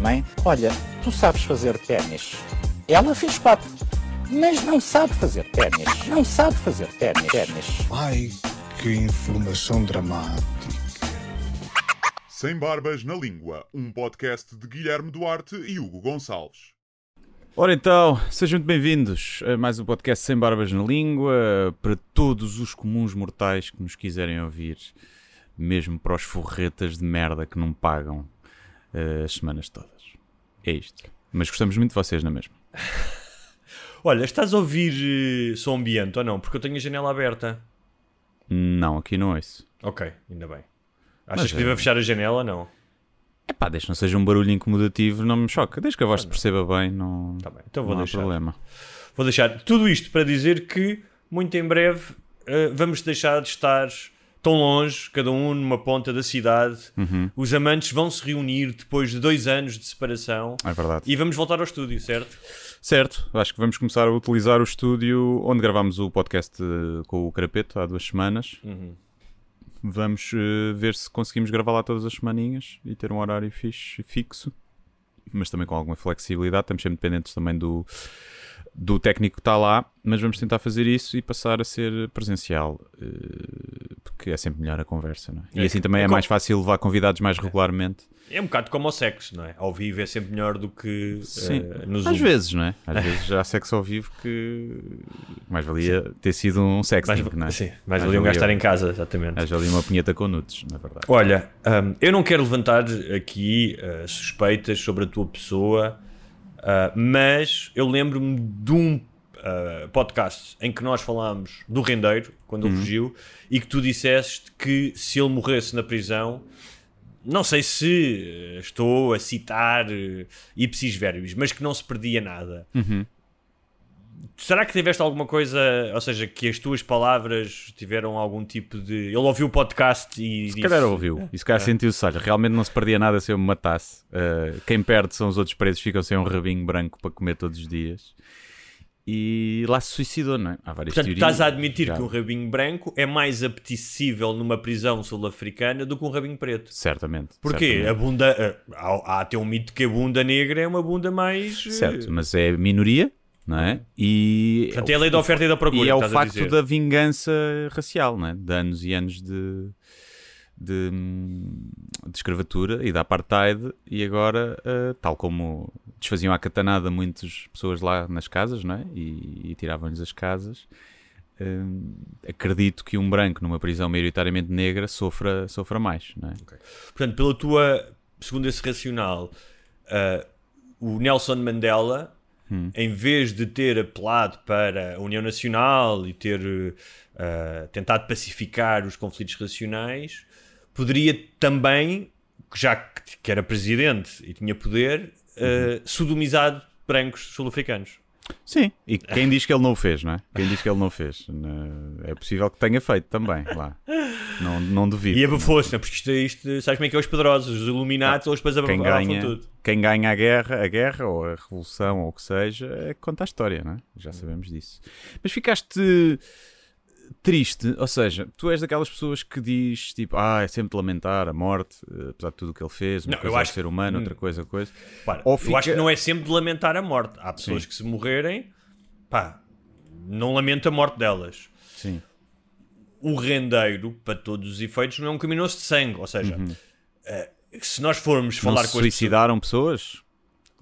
Mãe, olha, tu sabes fazer ténis. Ela fez quatro, mas não sabe fazer ténis. Não sabe fazer ténis. Ai, que informação dramática. Sem Barbas na Língua, um podcast de Guilherme Duarte e Hugo Gonçalves. Ora então, sejam muito bem-vindos a mais um podcast Sem Barbas na Língua, para todos os comuns mortais que nos quiserem ouvir, mesmo para os forretas de merda que não pagam eh, as semanas todas. É isto. Mas gostamos muito de vocês, não é mesmo? Olha, estás a ouvir eh, som ambiente ou não? Porque eu tenho a janela aberta. Não, aqui não é isso. Ok, ainda bem. Achas Mas, que devo eh, fechar a janela ou não? Epá, desde que não seja um barulho incomodativo, não me choca. Desde que a voz se perceba bem, não, Tá bem, então vou não há deixar. problema. Vou deixar tudo isto para dizer que, muito em breve, eh, vamos deixar de estar tão longe, cada um numa ponta da cidade. Uhum. Os amantes vão se reunir depois de dois anos de separação É verdade. e vamos voltar ao estúdio, certo? Certo, acho que vamos começar a utilizar o estúdio onde gravámos o podcast eh, com o Carapeto há duas semanas. Uhum. Vamos eh, ver se conseguimos gravar lá todas as semaninhas e ter um horário fixo, mas também com alguma flexibilidade. Estamos sempre dependentes também do, do técnico que está lá, mas vamos tentar fazer isso e passar a ser presencial, eh, porque é sempre melhor a conversa, não é? E É assim também é é mais fácil levar convidados mais regularmente. É um bocado como o sexo, não é? Ao vivo é sempre melhor do que Sim, eh, nos às Zoom. vezes, não é? Às vezes já há sexo ao vivo que mais valia ter sido um sexting, Mais, não é? sim, mais valiam valia- gastar em casa, exatamente. Haja ali uma punheta com nudes, na verdade. Olha, hum, eu não quero levantar aqui uh, suspeitas sobre a tua pessoa, uh, mas eu lembro-me de um uh, podcast em que nós falámos do rendeiro, quando ele fugiu, e que tu disseste que se ele morresse na prisão, não sei se uh, estou a citar uh, ipsis verbis, mas que não se perdia nada. Será que tiveste alguma coisa, ou seja, que as tuas palavras tiveram algum tipo de. Ele ouviu o podcast e Se disse. calhar ouviu, e se calhar sentiu-se, olha, realmente não se perdia nada se eu me matasse. Uh, quem perde são os outros presos, ficam sem um rabinho branco para comer todos os dias. E lá se suicidou, não é? Há várias Portanto, teorias. estás a admitir já. que um rabinho branco é mais apetecível numa prisão sul-africana do que um rabinho preto. Certamente. Porquê? certamente. A bunda. eh, Há, há até um mito que a bunda negra é uma bunda mais. eh, Certo, mas é minoria, não é? E Portanto, é a lei da oferta e da procura. E é o a facto da vingança racial, não é? De anos e anos de, de, de escravatura e da apartheid, e agora, eh, tal como desfaziam à catanada muitas pessoas lá nas casas, não é? E, e tiravam-lhes as casas. hum, acredito que um branco numa prisão maioritariamente negra sofra, sofra mais, não é? Portanto, pela tua. Segundo esse racional, eh, o Nelson Mandela, em vez de ter apelado para a União Nacional e ter eh, tentado pacificar os conflitos racionais, poderia também, já que era presidente e tinha poder, eh, sodomizado brancos sul-africanos. Sim, e quem diz que ele não o fez, não é? Quem diz que ele não o fez? É possível que tenha feito também, lá. Não, não duvido. E abafou-se, não é? porque isto, isto, sabes como é que é os poderosos, os Illuminati, eles depois quem abafam ganha, tudo. quem ganha a guerra, a guerra ou a revolução ou o que seja, é que conta a história, não é? Já sabemos disso. Mas ficaste triste, ou seja, tu és daquelas pessoas que diz tipo, ah, é sempre de lamentar a morte, eh, apesar de tudo o que ele fez, uma Não, eu coisa é o acho- ser humano, Hum. outra coisa, coisa. Para, Ou Eu fica- acho que não é sempre de lamentar a morte. Há pessoas Sim. que se morrerem, pá, não lamento a morte delas. Sim, O rendeiro, para todos os efeitos, não é um criminoso de sangue. Ou seja, eh, se nós formos Uhum. não falar se com suicidaram pessoas?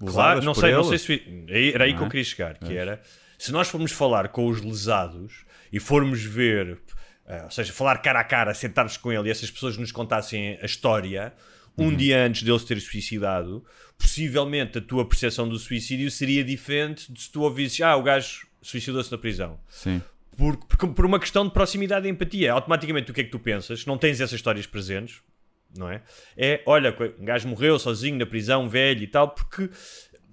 Claro, não sei, não sei se. Era aí que Não eu é? queria chegar, que era. Se nós formos falar com os lesados e formos ver, eh, ou seja, falar cara a cara, sentar-nos com ele e essas pessoas nos contassem a história, um Uhum. dia antes dele se ter suicidado, possivelmente a tua percepção do suicídio seria diferente de se tu ouvisses, ah, o gajo suicidou-se na prisão. Sim. Por, por, por uma questão de proximidade e empatia. Automaticamente, o que é que tu pensas? Não tens essas histórias presentes, não é? É, olha, um gajo morreu sozinho na prisão, velho e tal, porque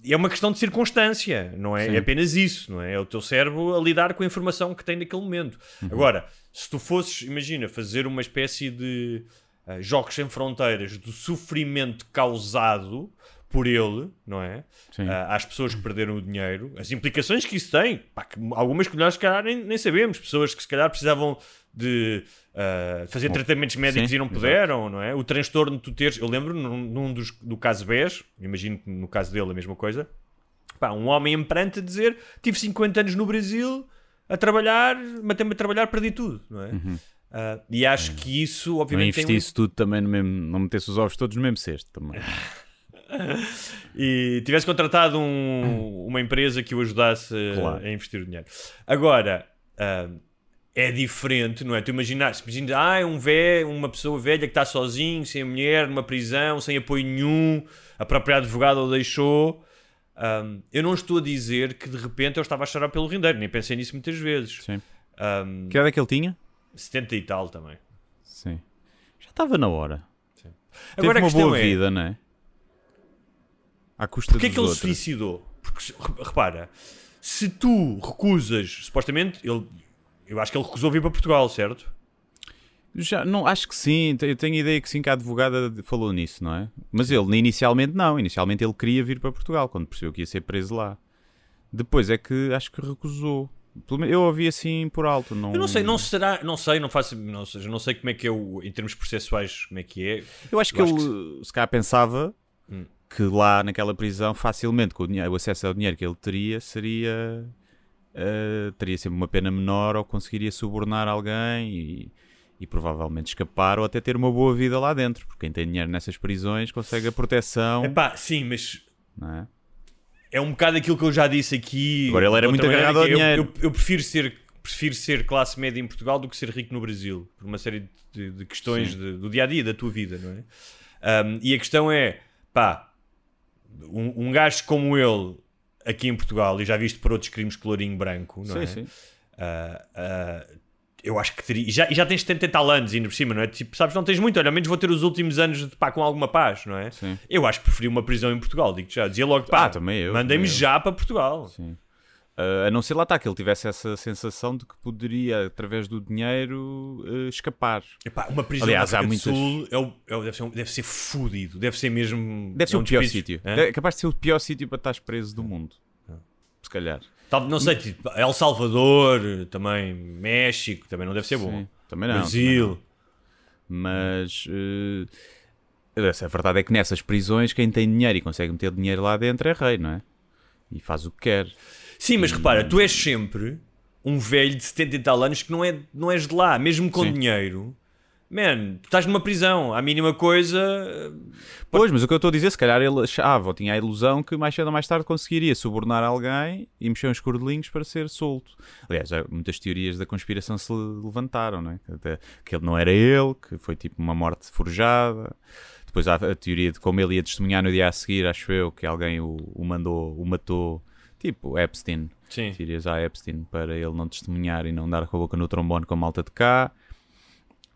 é uma questão de circunstância, não é? Sim. É apenas isso, não é? É o teu cérebro a lidar com a informação que tem naquele momento. Agora, se tu fosses, imagina, fazer uma espécie de uh, jogos sem fronteiras do sofrimento causado por ele, não é? Sim. Uh, às pessoas que perderam o dinheiro, as implicações que isso tem, pá, que algumas que nós se calhar nem, nem sabemos, pessoas que se calhar precisavam de uh, fazer tratamentos médicos sim, e não puderam, não é? O transtorno de tu teres, eu lembro num, num dos, do caso BES, imagino que no caso dele a mesma coisa, pá, um homem em a dizer, tive 50 anos no Brasil a trabalhar, matei-me a trabalhar, perdi tudo, não é? Uh, e acho que isso, Não obviamente, tem um- investisse tudo também no mesmo. Não metesse os ovos todos no mesmo cesto também. e tivesse contratado um- uma empresa que o ajudasse a- Claro. a investir o dinheiro. Agora, ah, é diferente, não é? Tu imaginas, imagina, ah, um velho, uma pessoa velha que está sozinho, sem a mulher, numa prisão, sem apoio nenhum, a própria advogada o deixou. Ah, eu não estou a dizer que de repente eu estava a chorar pelo rendeiro, nem pensei nisso muitas vezes. Sim. Ah, Que idade é que ele tinha? 70 e tal também. Sim. Já estava na hora. Agora Teve a uma boa é, vida, não é? À custa Porquê é que ele se outros. suicidou? Porque, se- re- repara, se tu recusas, supostamente, ele, eu acho que ele recusou vir para Portugal, certo? Já, não, acho que sim, eu tenho a ideia que sim, que a advogada falou nisso, não é? Mas ele, inicialmente, não. Inicialmente ele queria vir para Portugal, quando percebeu que ia ser preso lá. Depois é que acho que recusou. Eu ouvi assim por alto. Não... Eu não sei, não será, não sei, não faço, não, seja, não sei como é que é o, em termos processuais, como é que é. Eu acho que Eu acho ele, se calhar, pensava Hum. que lá naquela prisão, facilmente, com o, dinheiro, o acesso ao dinheiro que ele teria, seria. Eh, teria sempre uma pena menor ou conseguiria subornar alguém e, e provavelmente escapar ou até ter uma boa vida lá dentro. Porque quem tem dinheiro nessas prisões consegue a proteção. Epá, sim, mas é? é um bocado aquilo que eu já disse aqui. Agora, ele era muito agarrado ao eu- dinheiro. Eu, eu prefiro ser prefiro ser classe média em Portugal do que ser rico no Brasil, por uma série de, de questões de- do dia a dia da tua vida, não é? Um, e a questão é, pá, um, um gajo como ele aqui em Portugal, e já visto por outros crimes colorinho branco, não Sim, é? sim. Ah, ah, eu acho que teria. E já, já tens 70 e tal anos ainda por cima, não é? Tipo, sabes, não tens muito, olha, ao menos vou ter os últimos anos de, pá, com alguma paz, não é? Sim. Eu acho que preferia uma prisão em Portugal, digo já. Dizia logo, pá, Ah, eu. já para Portugal. Sim. Uh, a não ser lá está que ele tivesse essa sensação de que poderia, através do dinheiro, uh, escapar. Epá, uma prisão Aliás, há muitas- do Sul é o- é o- deve, ser, um- deve ser fodido, deve ser mesmo. Deve ser é um o pior sítio. É capaz de ser o pior sítio para estar preso do mundo. Se calhar. Tal- não sei, tipo, El Salvador, também México, também não deve ser bom. Sim, também não. Brasil. Mas uh, a verdade é que nessas prisões, quem tem dinheiro e consegue meter dinheiro lá dentro é rei, não é? E faz o que quer. Sim, mas repara, tu és sempre um velho de 70 e tal anos que não, é, não és de lá, mesmo com Sim. dinheiro. Man, tu estás numa prisão, a mínima coisa. Pois, mas o que eu estou a dizer, se calhar ele achava ou tinha a ilusão que mais cedo ou mais tarde conseguiria subornar alguém e mexer uns cordelinhos para ser solto. Aliás, muitas teorias da conspiração se levantaram, não é? Que ele não era ele, que foi tipo uma morte forjada. Depois há a teoria de como ele ia testemunhar no dia a seguir, acho eu, que alguém o, o mandou, o matou, tipo Epstein. Sim. Teorias a Epstein para ele não testemunhar e não dar com a boca no trombone com a malta de cá.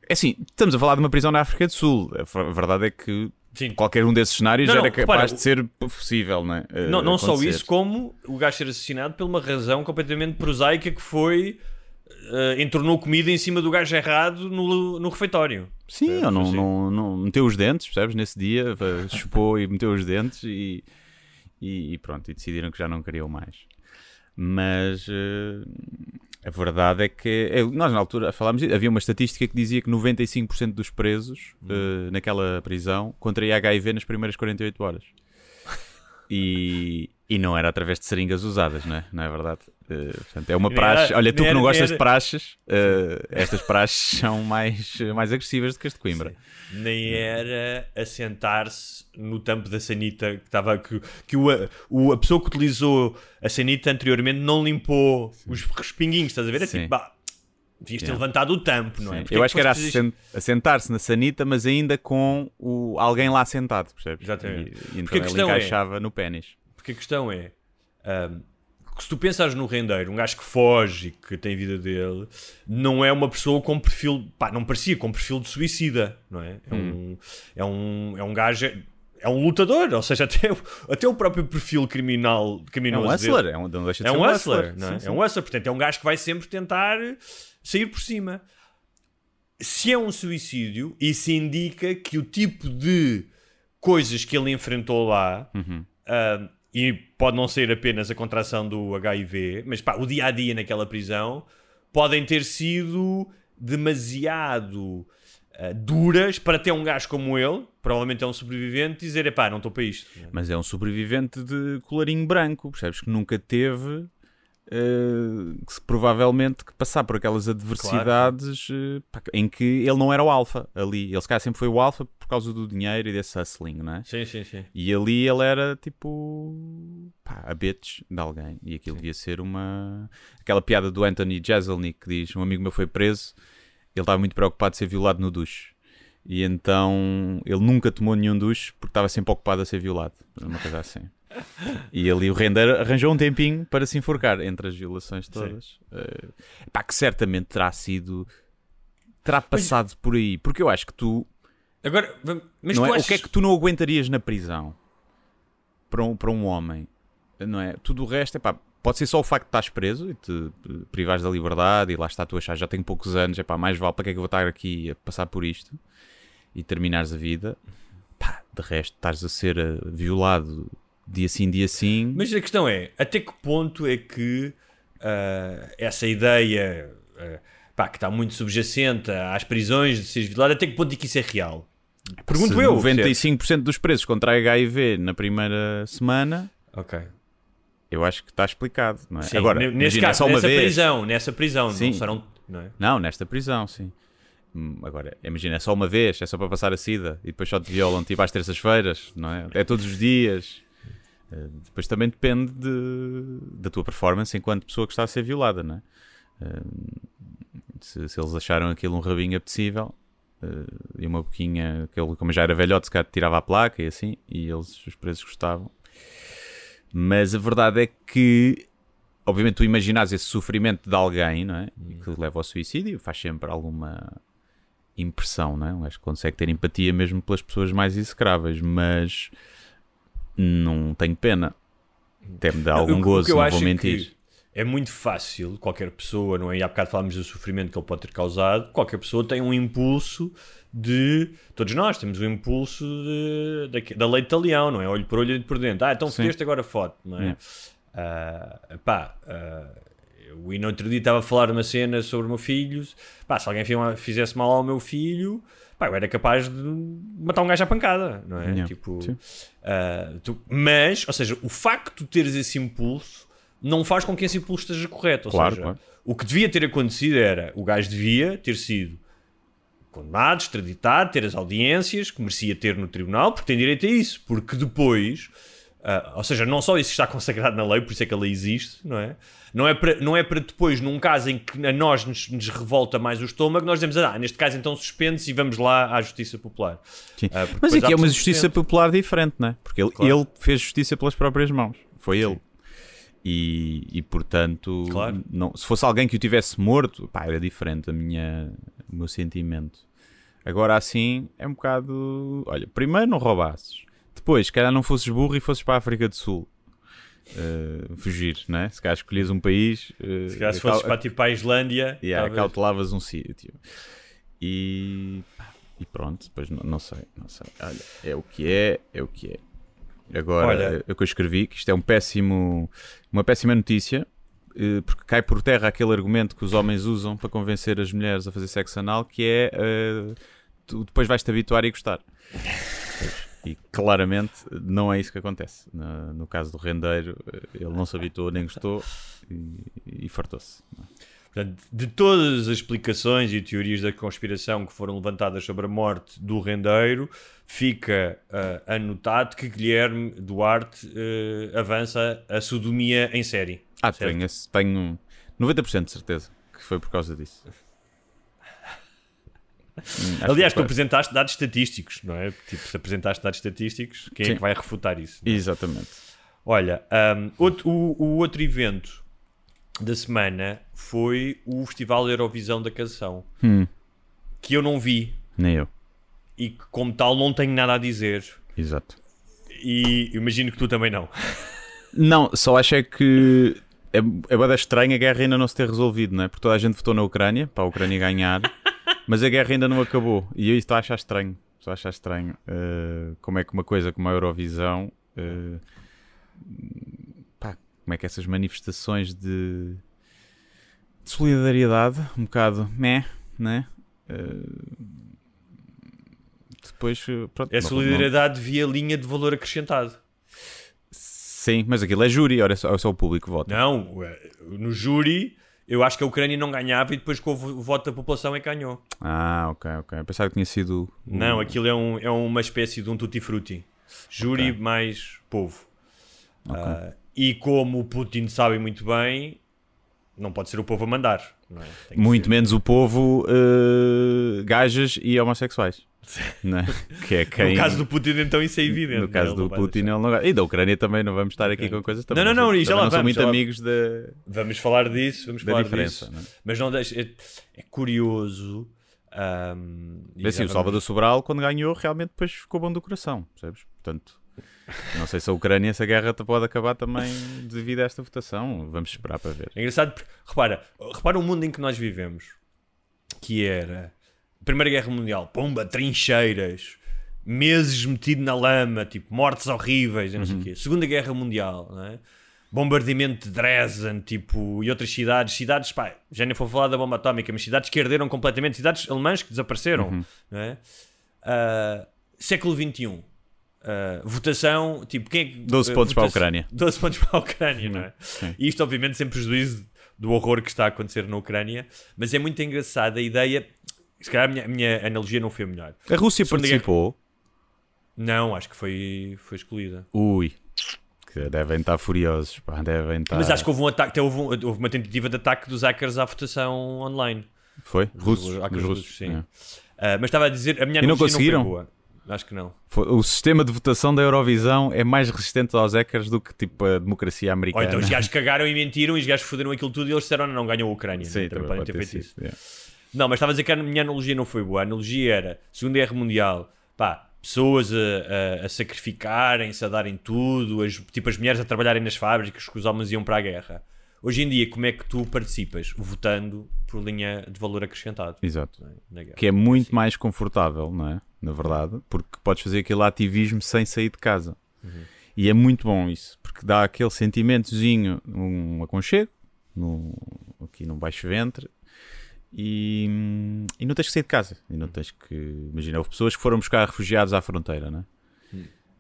É assim, estamos a falar de uma prisão na África do Sul. A verdade é que Sim. qualquer um desses cenários Não, era não, capaz repara, de ser possível, não é? Eh, Não, não só isso, como o gajo ser assassinado por uma razão completamente prosaica que foi. eh, entornou comida em cima do gajo errado no, no refeitório. Sim, Percebes? ou não, Assim. não, não meteu os dentes, percebes? Nesse dia, eh, chupou e meteu os dentes e, e, e pronto, e decidiram que já não queriam mais. Mas eh, a verdade é que eh, nós na altura falámos, havia uma estatística que dizia que 95% dos presos eh, naquela prisão contraía HIV nas primeiras 48 horas. E, e não era através de seringas usadas, não é? Não é verdade? Eh, portanto, é uma praxe. era- Olha, tu que não era- gostas de praxes, eh, estas praxes são mais, mais agressivas do que as de Coimbra. Nem era assentar-se no tampo da sanita que estava. Que, que o, o- a pessoa que utilizou a sanita anteriormente não limpou os respinguinhos, estás a ver? É Sim. tipo, bah, devias ter Yeah. levantado o tampo, não é? Sim. Porque Eu é acho que era fazer isto? assent- assentar-se na sanita, mas ainda com o, alguém lá sentado, percebes? Exatamente. E, e Porque a então ele questão é- encaixava no pênis. Porque a questão é: ahm, Porque se tu pensares no rendeiro, um gajo que foge e que tem vida dele, não é uma pessoa com perfil, pá, não parecia com perfil de suicida, não é? É, um, é, um, é um gajo, é um lutador, ou seja, até, o- até o próprio perfil criminal, É criminoso um dele- hustler, é um, não deixa de é ser um hustler, não é? Sim, sim. É um hustler, portanto, é um gajo que vai sempre tentar sair por cima. Se é um suicídio, isso indica que o tipo de coisas que ele enfrentou lá, Uhum. ah, e pode não ser apenas a contração do HIV, mas pá, o dia a dia naquela prisão, podem ter sido demasiado ah, duras para ter um gajo como ele, provavelmente é um sobrevivente, dizer: pá, não estou para isto. Mas é um sobrevivente de colarinho branco, percebes? Que nunca teve. eh, que se- provavelmente que passar por aquelas adversidades eh, pá, em que ele não era o alfa ali. Ele se calhar sempre foi o alfa causa do dinheiro e desse hustling, não é? Sim, sim, sim. E ali ele era tipo pá, a bitch de alguém. E aquilo devia ser uma. Aquela piada do Anthony Jeselnik que diz: Um amigo meu foi preso, ele estava muito preocupado de ser violado no duche. E então ele nunca tomou nenhum duche porque estava sempre ocupado a ser violado. Uma coisa assim. E ali o Render arranjou um tempinho para se enforcar entre as violações todas. Eh, pá, que certamente terá sido. terá passado por aí. Porque eu acho que tu Agora, mas não tu é? achas... O que é que tu não aguentarias na prisão para um, para um homem? Não é? Tudo o resto é pá, pode ser só o facto de estás preso e te privares da liberdade e lá está tu a achar já tenho poucos anos, é pá, mais vale para que é que eu vou estar aqui a passar por isto e terminares a vida. Pá, de resto, estás a ser eh, violado dia sim, dia sim. Mas a questão é, até que ponto é que ah, essa ideia ah, pá, que está muito subjacente às prisões de seres violado, até que ponto é que isso é real? Pergunto Se eu. 95% dos presos contra HIV na primeira semana, Ok. eu acho que está explicado, não é? Sim, Agora, nesse imagina, caso, só uma nessa vez. prisão, nessa prisão, Sim. não serão. Não é? Não, nesta prisão, sim. Hum, Agora, imagina, é só uma vez, é só para passar a sida e depois só te violam tipo às terças-feiras, não é? É todos os dias. Eh, Depois também depende de- da tua performance enquanto pessoa que está a ser violada, não é? Eh, Se, se eles acharam aquilo um rabinho apetecível eh, e uma boquinha, que ele, como já era velhote, se calhar tirava a placa e assim, e eles, os presos gostavam. Mas a verdade é que obviamente tu imaginares esse sofrimento de alguém, não é? E que leva ao suicídio, faz sempre alguma impressão, não é? Um gajo consegue ter empatia mesmo pelas pessoas mais execráveis, mas não tenho pena. Até me dá algum que- gozo, que não acho vou é mentir. que É muito fácil, qualquer pessoa, não é? E há bocado falámos do sofrimento que ele pode ter causado. Qualquer pessoa tem um impulso de. Todos nós temos um impulso de, da, da lei de talião, não é? Olho por olho e por dentro. Ah, então fodeste agora foto, não é? Ah, pá, ah, eu no outro dia estava a falar uma cena sobre o meu filho. Pá, se alguém fi- fizesse mal ao meu filho, pá, eu era capaz de matar um gajo à pancada, não é? Yeah. Tipo, ah, tu- mas, ou seja, o facto de teres esse impulso não faz com que esse impulso esteja correto. Ou Claro, seja, claro. o que devia ter acontecido era o gajo devia ter sido condenado, extraditado, ter as audiências que merecia ter no tribunal, porque tem direito a isso. Porque depois, ah, ou seja, não só isso está consagrado na lei, por isso é que a lei existe, não é? Não é para, não é para depois, num caso em que a nós nos, nos revolta mais o estômago, nós dizemos, ah, neste caso então suspende-se e vamos lá à Justiça Popular. Porque Mas aqui é uma justiça popular diferente, não é? Porque ele, Claro. ele fez justiça pelas próprias mãos. Foi ele. E, e portanto, Claro. não, se fosse alguém que o tivesse morto, pá, era diferente a minha, o meu sentimento. Agora assim, é um bocado. Olha, primeiro não roubasses. Depois, se calhar não fosses burro e fosses para a África do Sul. Uh, fugir, né? Se calhar escolhias um país. uh, Se calhar se fosses para, tipo, para a Islândia, Yeah, talvez. cautelavas um sítio. E, e pronto, depois não, não sei, não sei. Olha, é o que é, é o que é. Agora, Olha- é o que eu escrevi, que isto é um péssimo, uma péssima notícia, eh, porque cai por terra aquele argumento que os homens usam para convencer as mulheres a fazer sexo anal, que é eh, tu depois vais-te habituar e gostar. E claramente não é isso que acontece. No, no caso do rendeiro, eh, ele não se habituou nem gostou e, e fartou-se. Portanto, de todas as explicações e teorias da conspiração que foram levantadas sobre a morte do rendeiro, fica ah, anotado que Guilherme Duarte ah, avança a sodomia em série. Ah, Certo. tenho, tenho 90% de certeza que foi por causa disso. Hum, Aliás, que tu apresentaste dados estatísticos, não é? Tipo, se apresentaste dados estatísticos, quem é Sim. que vai refutar isso? Exatamente. Olha, um, outro- o, o outro evento da semana foi o Festival Eurovisão da Canção, Hum. que eu não vi Nem eu. e que, como tal, não tenho nada a dizer. Exato. E imagino que tu também não. Não, só acho é que é, é bada estranha a guerra ainda não se ter resolvido, não é? Porque toda a gente votou na Ucrânia, para a Ucrânia ganhar, mas a guerra ainda não acabou. E eu estou a achar estranho. Estou a achar estranho eh, como é que uma coisa como a Eurovisão. pá, como é que essas manifestações de, de solidariedade, um bocado meh, né? Eh, depois, eh, pronto. É não- solidariedade via linha de valor acrescentado. Sim, mas aquilo é júri, ora é só, é só o público que vota. Não, eh, no júri, eu acho que a Ucrânia não ganhava e depois com o vo- voto da população é que ganhou. Ah, ok, ok. Eu pensava que tinha sido. Não, aquilo é, um, é uma espécie de um tutti-frutti. Júri mais povo. Ah, e como o Putin sabe muito bem, não pode ser o povo a mandar. não é? Muito ser- menos o povo eh, gajas e homossexuais. né? Que é quem. No caso do Putin, então, isso é evidente. no caso Ele do não Putin, ele não... E da Ucrânia também, não vamos estar aqui com coisas também. Não, não, não, e já lá não vamos, muito já lá- amigos da, Vamos falar disso, vamos da falar disso. Não é? Mas não deixa. É, é curioso. Mas assim, o Salvador Sobral, quando ganhou, realmente depois ficou bom do coração, percebes? Portanto, não sei se a Ucrânia, essa guerra pode acabar também devido a esta votação. Vamos esperar para ver. É engraçado porque, repara, repara o mundo em que nós vivemos, que era Primeira Guerra Mundial, pomba, trincheiras, meses metido na lama, tipo, mortes horríveis, não sei o quê. Segunda Guerra Mundial, não é? bombardeamento de Dresden, tipo, e outras cidades, cidades, pá, já nem vou falar da bomba atómica, mas cidades que herderam completamente, cidades alemãs que desapareceram, não é? Ah, século XXI. Ah, votação, tipo, quem é que- 12 ah, pontos para a votação- Ucrânia. 12 pontos para a Ucrânia, não é? Sim. E isto, obviamente, sem prejuízo do horror que está a acontecer na Ucrânia, mas é muito engraçada a ideia. Se calhar a minha, a minha analogia não foi a melhor. A Rússia Segunda participou. Não, acho que foi, foi excluída. Ui. Devem estar furiosos, pá, devem estar. Mas acho que houve um ataque, houve, um- houve uma tentativa de ataque dos hackers à votação online. Foi? Russos. dos russos, russos. sim. é. Ah, mas estava a dizer, a minha E não conseguiram? foi boa. Acho que não. O sistema de votação da Eurovisão é mais resistente aos hackers do que tipo a democracia Ou americana. então os gajos cagaram e mentiram e os gajos foderam aquilo tudo e eles disseram não, não ganhou a Ucrânia. Sim, Não, também podem pode ter feito isso. é. Não, mas estava a dizer que a minha analogia não foi boa. A analogia era Segunda Guerra Mundial, pá, pessoas a, a- a sacrificarem-se, a darem tudo, as, tipo as mulheres a trabalharem nas fábricas, que os homens iam para a guerra. Hoje em dia, como é que tu participas? Votando por linha de valor acrescentado. Exato. é? Que é muito mais confortável, não é? Na verdade, porque podes fazer aquele ativismo sem sair de casa. E é muito bom isso, porque dá aquele sentimentozinho, um aconchego, no, aqui num baixo ventre, e, e não tens que sair de casa. E não tens que. Imagina, houve pessoas que foram buscar refugiados à fronteira, não é?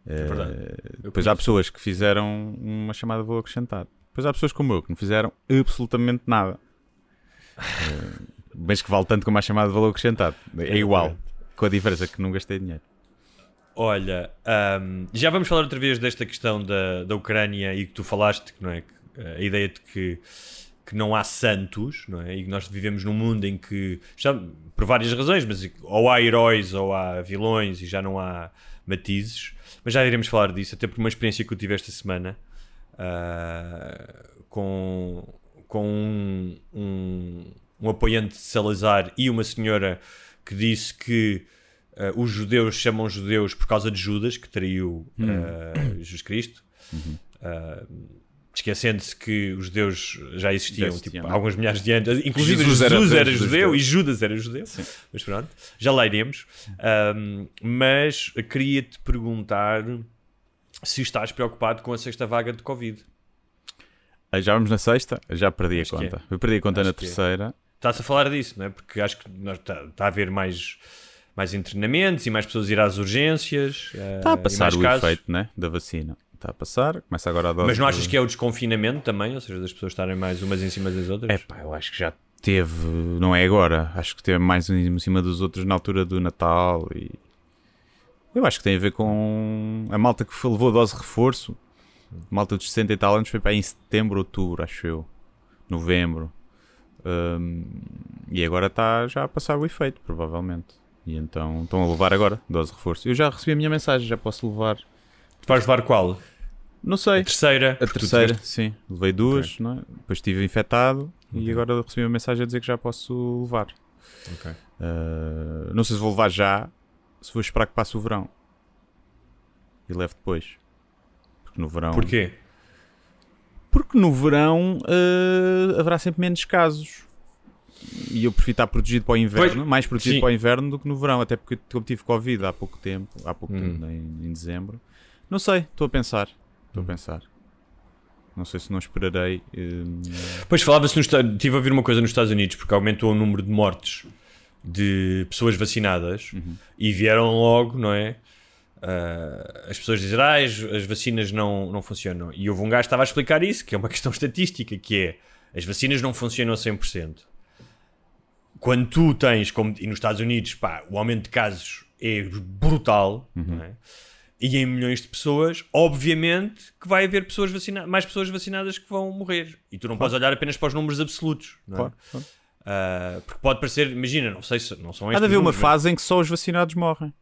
É verdade. Eh, depois há pessoas que fizeram uma chamada de valor acrescentado. Depois há pessoas como eu que não fizeram absolutamente nada. Eh, mas que vale tanto como a chamada de valor acrescentado. É igual. Com a diferença que não gastei dinheiro. Olha, ahm, já vamos falar outra vez desta questão da, da Ucrânia e que tu falaste, que não é? Eh, A ideia de que, que não há santos, não é? E que nós vivemos num mundo em que, já, por várias razões, mas ou há heróis ou há vilões e já não há matizes. Mas já iremos falar disso, até por uma experiência que eu tive esta semana ah, com, com um, um, um apoiante de Salazar e uma senhora que disse que ah, os judeus chamam judeus por causa de Judas, que traiu ah, Jesus Cristo. Ah, esquecendo-se que os judeus já existiam, Já existiam, tipo, é? alguns milhares de anos. Inclusive Jesus Jesus, era- era, judeu e Judas era judeu. Mas pronto, já lá iremos. Mas queria-te perguntar se estás preocupado com a sexta vaga de Covid. Ah, Já vamos na sexta? Já perdi Acho a que é. conta. Eu perdi a conta Acho na é. terceira. Estás a falar disso, não é? Porque acho que está tá a haver mais, mais internamentos e mais pessoas a ir às urgências. eh, Está a e passar o casos. efeito né, da vacina. Está a passar. Começa agora a dose. Mas não achas que é o desconfinamento também? Ou seja, das pessoas estarem mais umas em cima das outras? É pá, eu acho que já teve, não é agora, acho que teve mais um em cima dos outros na altura do Natal e eu acho que tem a ver com a malta que levou a dose de reforço, malta dos 60 e tal anos foi para em setembro, outubro, acho eu, novembro. Hum, e agora está já a passar o efeito, provavelmente. E então estão a levar agora dose de reforço. Eu já recebi a minha mensagem, já posso levar. Tu vais levar qual? Não sei. A terceira. A terceira, sim. Levei duas, não é? depois estive infectado e agora recebi uma mensagem a dizer que já posso levar. Ok. Uh, não sei se vou levar já, se vou esperar que passe o verão. E levo depois. Porque no verão. Porquê? Porque no verão uh, haverá sempre menos casos. E eu prefiro estar protegido para o inverno, Pois, mais protegido sim. para o inverno do que no verão, até porque eu tive Covid há pouco tempo, há pouco Hum. tempo, em, em dezembro. Não sei, estou a pensar. Estou Hum. a pensar. Não sei se não esperarei. hum, Pois falava-se Estive a ouvir uma coisa nos Estados Unidos porque aumentou o número de mortes de pessoas vacinadas e vieram logo, não é? Ah, as pessoas dizem ah, as, as vacinas não, não funcionam. E houve um gajo que estava a explicar isso, que é uma questão estatística, que é as vacinas não funcionam a 100%. Quando tu tens, como e nos Estados Unidos, pá, o aumento de casos é brutal, não é? E em milhões de pessoas, obviamente que vai haver pessoas vacina mais pessoas vacinadas que vão morrer. E tu não podes olhar apenas para os números absolutos. Não é? claro, claro. Ah, porque pode parecer, imagina, não sei se não são Há estes de haver uma fase em que só os vacinados morrem.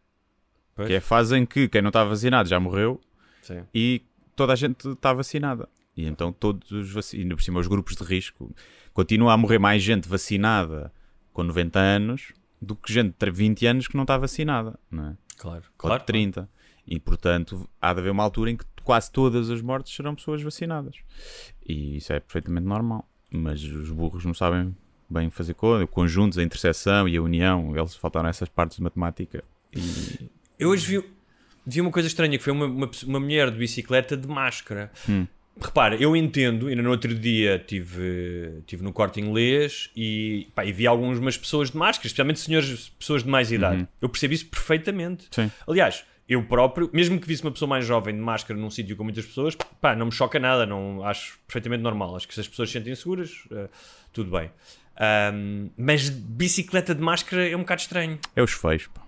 Pois. Que é a fase em que quem não está vacinado já morreu Sim. e toda a gente está vacinada. E então todos os vacinados, ainda por cima os grupos de risco, continua a morrer mais gente vacinada com 90 anos do que gente de 20 anos que não está vacinada, não é? Claro, Ou claro. de 30. E portanto há de haver uma altura em que quase todas as mortes serão pessoas vacinadas. E isso é perfeitamente normal. Mas os burros não sabem bem fazer conta, conjuntos, a interseção e a união, eles faltaram essas partes de matemática. E Eu hoje vi, vi uma coisa estranha que foi uma, uma, uma mulher de bicicleta de máscara. Hum. Repara, eu entendo, ainda no outro dia tive, tive no corte inglês e, pá, e vi algumas pessoas de máscara, especialmente senhores, pessoas de mais idade. Eu percebi isso perfeitamente. Sim. Aliás, eu próprio, mesmo que visse uma pessoa mais jovem de máscara num sítio com muitas pessoas, pá, não me choca nada, não, acho perfeitamente normal. Acho que se as pessoas se sentem seguras, eh, tudo bem. Ahm, mas bicicleta de máscara é um bocado estranho. É os feios, pá.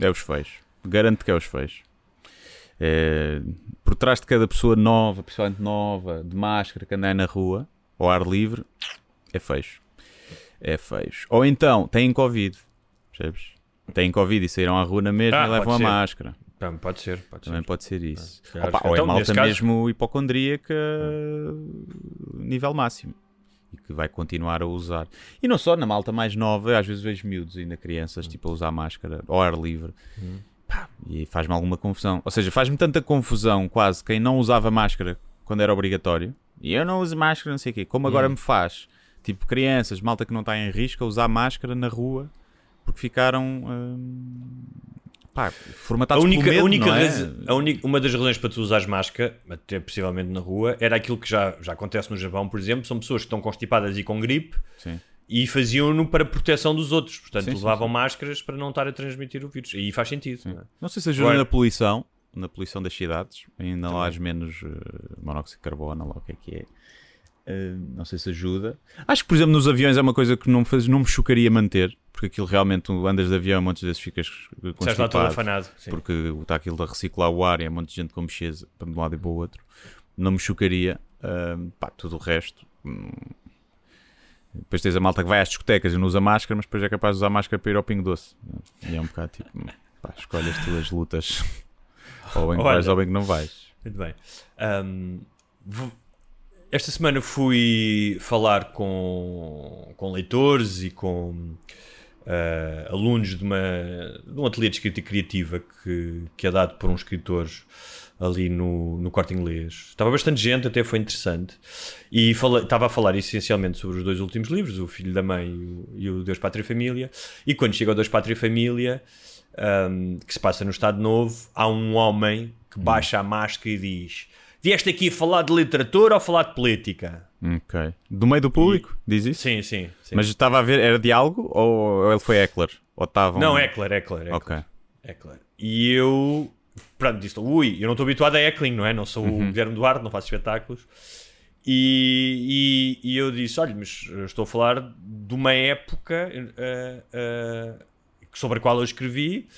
É os feios. Garanto que é os feios. É, por trás de cada pessoa nova, principalmente nova, de máscara, que anda na rua, ao ar livre, é feios. É feios. Ou então, têm Covid. Percebes? Têm Covid e saíram à rua na mesma Ah, e levam a ser. máscara. Pode ser, pode ser. Também pode ser isso. calhar- Opa, ou é então, malta caso- mesmo hipocondríaca nível máximo. E que vai continuar a usar. E não só na malta mais nova, às vezes vejo miúdos ainda crianças tipo a usar máscara ao ar livre. Pá, e faz-me alguma confusão. Ou seja, faz-me tanta confusão quase quem não usava máscara quando era obrigatório. E eu não uso máscara, não sei o quê. Como agora me faz. Tipo, crianças, malta que não está em risco a usar máscara na rua porque ficaram hum, pá, A formatados única, medo, a única é? a única- uma das razões para tu usares máscara, até possivelmente na rua, era aquilo que já, já acontece no Japão, por exemplo, são pessoas que estão constipadas e com gripe Sim. e faziam-no para proteção dos outros, portanto Sim, sim, levavam máscaras para não estar a transmitir o vírus. E aí faz sentido. não é? Não sei se ajuda Agora- na poluição, na poluição das cidades, ainda lá menos eh, monóxido de carbono, lá o que é que é. Eh, não sei se ajuda. Acho que, por exemplo, nos aviões é uma coisa que não, me faz, não me chocaria manter, porque aquilo realmente, tu andas de avião, muitas vezes ficas Estás lá todo afanado. sim. porque está aquilo a reciclar o ar e é um monte de gente com mexeza para de um lado e para o outro. Não me chocaria. Ah, pá, tudo o resto. hum. Depois tens a malta que vai às discotecas e não usa máscara, mas depois é capaz de usar máscara para ir ao Pingo Doce. E é um bocado tipo, pá, escolhe as tuas lutas. ou bem que Olha. vais ou bem que não vais. Muito bem. Vou- esta semana fui falar com, com leitores e com ah, alunos de, uma, de um ateliê de escrita criativa que, que é dado por uns escritores ali no, no corte inglês. Estava bastante gente, até foi interessante. E fala- estava a falar essencialmente sobre os dois últimos livros, O Filho da Mãe e o, e o Deus, Pátria e Família. E quando chega ao Deus, Pátria e Família, um, que se passa no Estado Novo, há um homem que baixa a máscara e diz: Vieste aqui falar de literatura ou falar de política? Ok. Do meio do público? Diz isso? Sim, sim. sim. Mas estava a ver, era diálogo ou ou ele foi Eckler? Ou estavam... Não, Eckler, Eckler. Eckler. Ok. Eckler. E eu, pronto, disse: Ui, eu não estou habituado a Eckling, não é? Não sou Uhum. o Guilherme Duarte, não faço espetáculos. E, e, e eu disse: Olha, mas estou a falar de uma época eh, eh, sobre a qual eu escrevi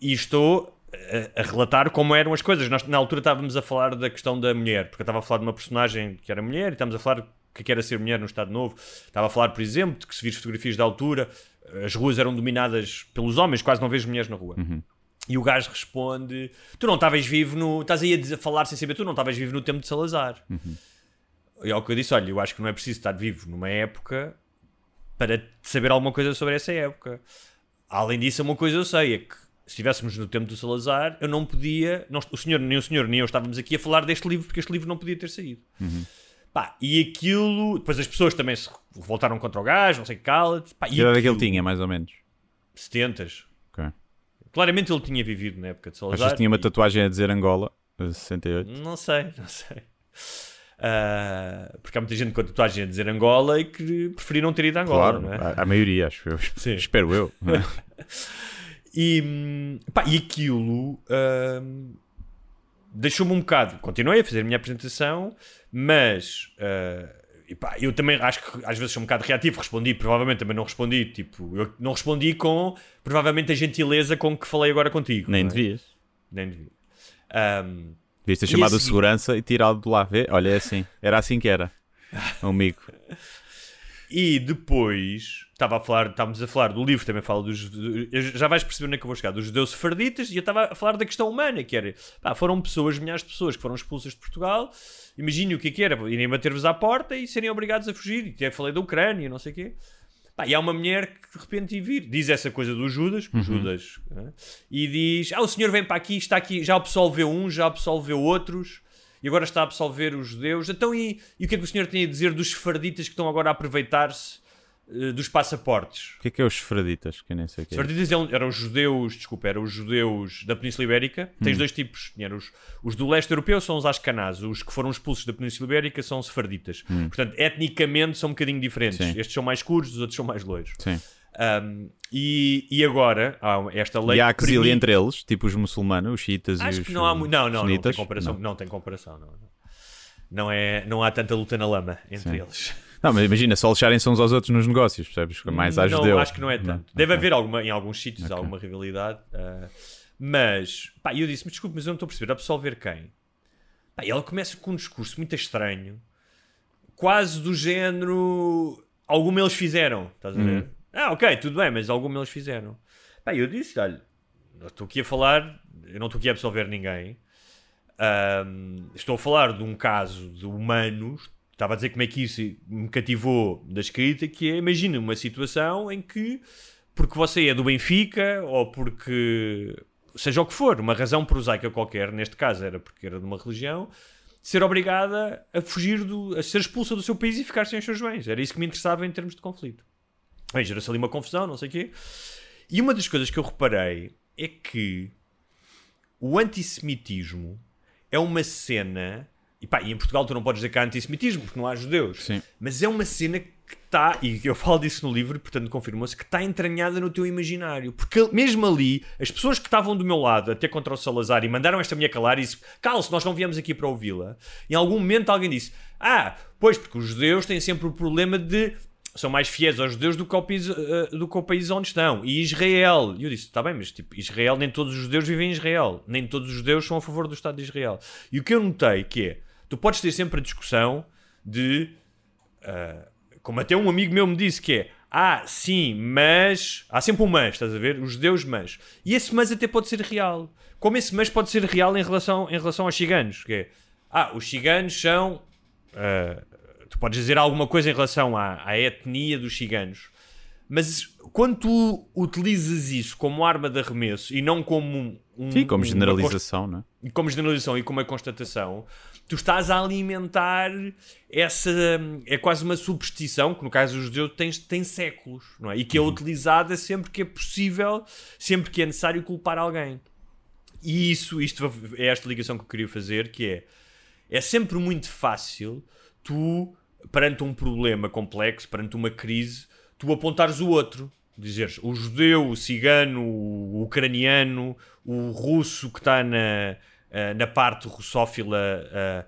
e estou a, a relatar como eram as coisas. Nós, na altura, estávamos a falar da questão da mulher, porque eu estava a falar de uma personagem que era mulher e estávamos a falar o que era ser mulher no Estado Novo. Estava a falar, por exemplo, de que se vires fotografias da altura, as ruas eram dominadas pelos homens, quase não vejo mulheres na rua. E o gajo responde: Tu não estavas vivo no. Estás aí a, dizer, falar sem saber, tu não estavas vivo no tempo de Salazar. E é o que eu disse: Olha, eu acho que não é preciso estar vivo numa época para saber alguma coisa sobre essa época. Além disso, uma coisa eu sei: é que se estivéssemos no tempo do Salazar, eu não podia. Não, o senhor, nem o senhor, nem eu estávamos aqui a falar deste livro porque este livro não podia ter saído. Pá, e aquilo. Depois as pessoas também se voltaram contra o gajo, não sei que cala-te. Que idade é que ele tinha, mais ou menos? 70 Ok. Claramente ele tinha vivido na época de Salazar. Achas que tinha uma e- tatuagem a dizer Angola, eh, 68? Não sei, não sei. Ah, porque há muita gente com a tatuagem a dizer Angola e que preferiram ter ido a Angola, Claro, não é? a, a maioria, acho eu. Sim. Espero eu. E, pá, e aquilo hum, deixou-me um bocado. Continuei a fazer a minha apresentação, mas ah, e pá, eu também acho que às vezes sou um bocado reativo. Respondi, provavelmente também não respondi. Tipo, eu não respondi com provavelmente a gentileza com que falei agora contigo. Nem é? devias. Nem devia. Hum, Devias ter chamado a a seguir- segurança e tirado de lá. Vê? Olha, é assim. Era assim que era. Amigo. E depois estava a falar, estávamos a falar do livro, também fala dos. do- já vais perceber onde é que eu vou chegar, dos judeus sefarditas, e eu estava a falar da questão humana, que era pá, foram pessoas, milhares de pessoas que foram expulsas de Portugal. Imagine o que é que era, irem bater-vos à porta e serem obrigados a fugir. E até falei da Ucrânia, não sei o quê. Pá, e há uma mulher que de repente vir, diz essa coisa do Judas, o Judas, né, e diz: Ah, o senhor vem para aqui, está aqui, já absolveu uns, já absolveu outros, e agora está a absolver os judeus. Então, e, e o que é que o senhor tem a dizer dos sefarditas que estão agora a aproveitar-se eh, dos passaportes? O que é que é os esferaditas? Que eu nem sei o que é. sefarditas eram, eram os judeus, desculpa, eram os judeus da Península Ibérica. Tens dois tipos. Tinha os, os do leste europeu são os ascanás, os que foram expulsos da Península Ibérica são os sefarditas. Portanto, etnicamente são um bocadinho diferentes. Sim. Estes são mais escuros, os outros são mais loiros. Sim. Um, e, e agora há esta lei E há que permite- entre eles, tipo os muçulmanos, os xiitas e Acho os que não há não, não, não tem comparação, Não. não, tem comparação, não, não. Não é, não há tanta luta na lama entre eles. Não, mas imagina, só lixarem-se uns aos outros nos negócios, percebes? Mais não, judeu. acho que não é tanto. Deve haver alguma, em alguns sítios alguma rivalidade. ah, mas, pá, eu disse, mas desculpe, mas eu não estou a perceber, absolver quem? Pá, ela começa com um discurso muito estranho, quase do género, alguma eles fizeram, estás a ver? Ah, ok, tudo bem, mas alguma eles fizeram. Pá, eu disse, olha, estou aqui a falar, eu não estou aqui a absolver ninguém. Ahm, estou a falar de um caso de humanos. Estava a dizer como é que isso me cativou da escrita, que é, imagina uma situação em que, porque você é do Benfica, ou porque, seja o que for, uma razão prosaica qualquer, neste caso era porque era de uma religião, ser obrigada a fugir, do, a ser expulsa do seu país e ficar sem os seus bens. Era isso que me interessava em termos de conflito. Bem, gera-se ali uma confusão, não sei o quê. E uma das coisas que eu reparei é que o antissemitismo é uma cena. E pá, e em Portugal tu não podes dizer que há antissemitismo porque não há judeus. Sim. Mas é uma cena que está, e eu falo disso no livro, portanto confirmou-se, que está entranhada no teu imaginário. Porque mesmo ali, as pessoas que estavam do meu lado, até contra o Salazar, e mandaram esta minha calar e disse: Carlos, nós não viemos aqui para ouvi-la. Em algum momento alguém disse: Ah, pois, porque os judeus têm sempre o problema de. São mais fiéis aos judeus do que ao país, eh, do que ao país onde estão. E Israel. E eu disse: está bem, mas tipo, Israel, nem todos os judeus vivem em Israel. Nem todos os judeus são a favor do Estado de Israel. E o que eu notei que é: tu podes ter sempre a discussão de ah, como até um amigo meu me disse que é ah, sim, mas há sempre um mas, estás a ver? Os judeus mas. E esse mas até pode ser real. Como esse mas pode ser real em relação, em relação aos ciganos, que é ah, os ciganos são ah, tu podes dizer alguma coisa em relação à, à etnia dos ciganos. Mas quando tu utilizas isso como arma de arremesso e não como um, Sim, como generalização, não é? como generalização e como uma constatação, tu estás a alimentar essa. É quase uma superstição, que no caso dos judeus tem, tem séculos, não é? E que é utilizada sempre que é possível, sempre que é necessário culpar alguém. E isso, isto é esta ligação que eu queria fazer, que é. É sempre muito fácil tu, perante um problema complexo, perante uma crise, tu apontares o outro. Dizeres o judeu, o cigano, o ucraniano, o russo que está na, eh, na parte russófila. eh,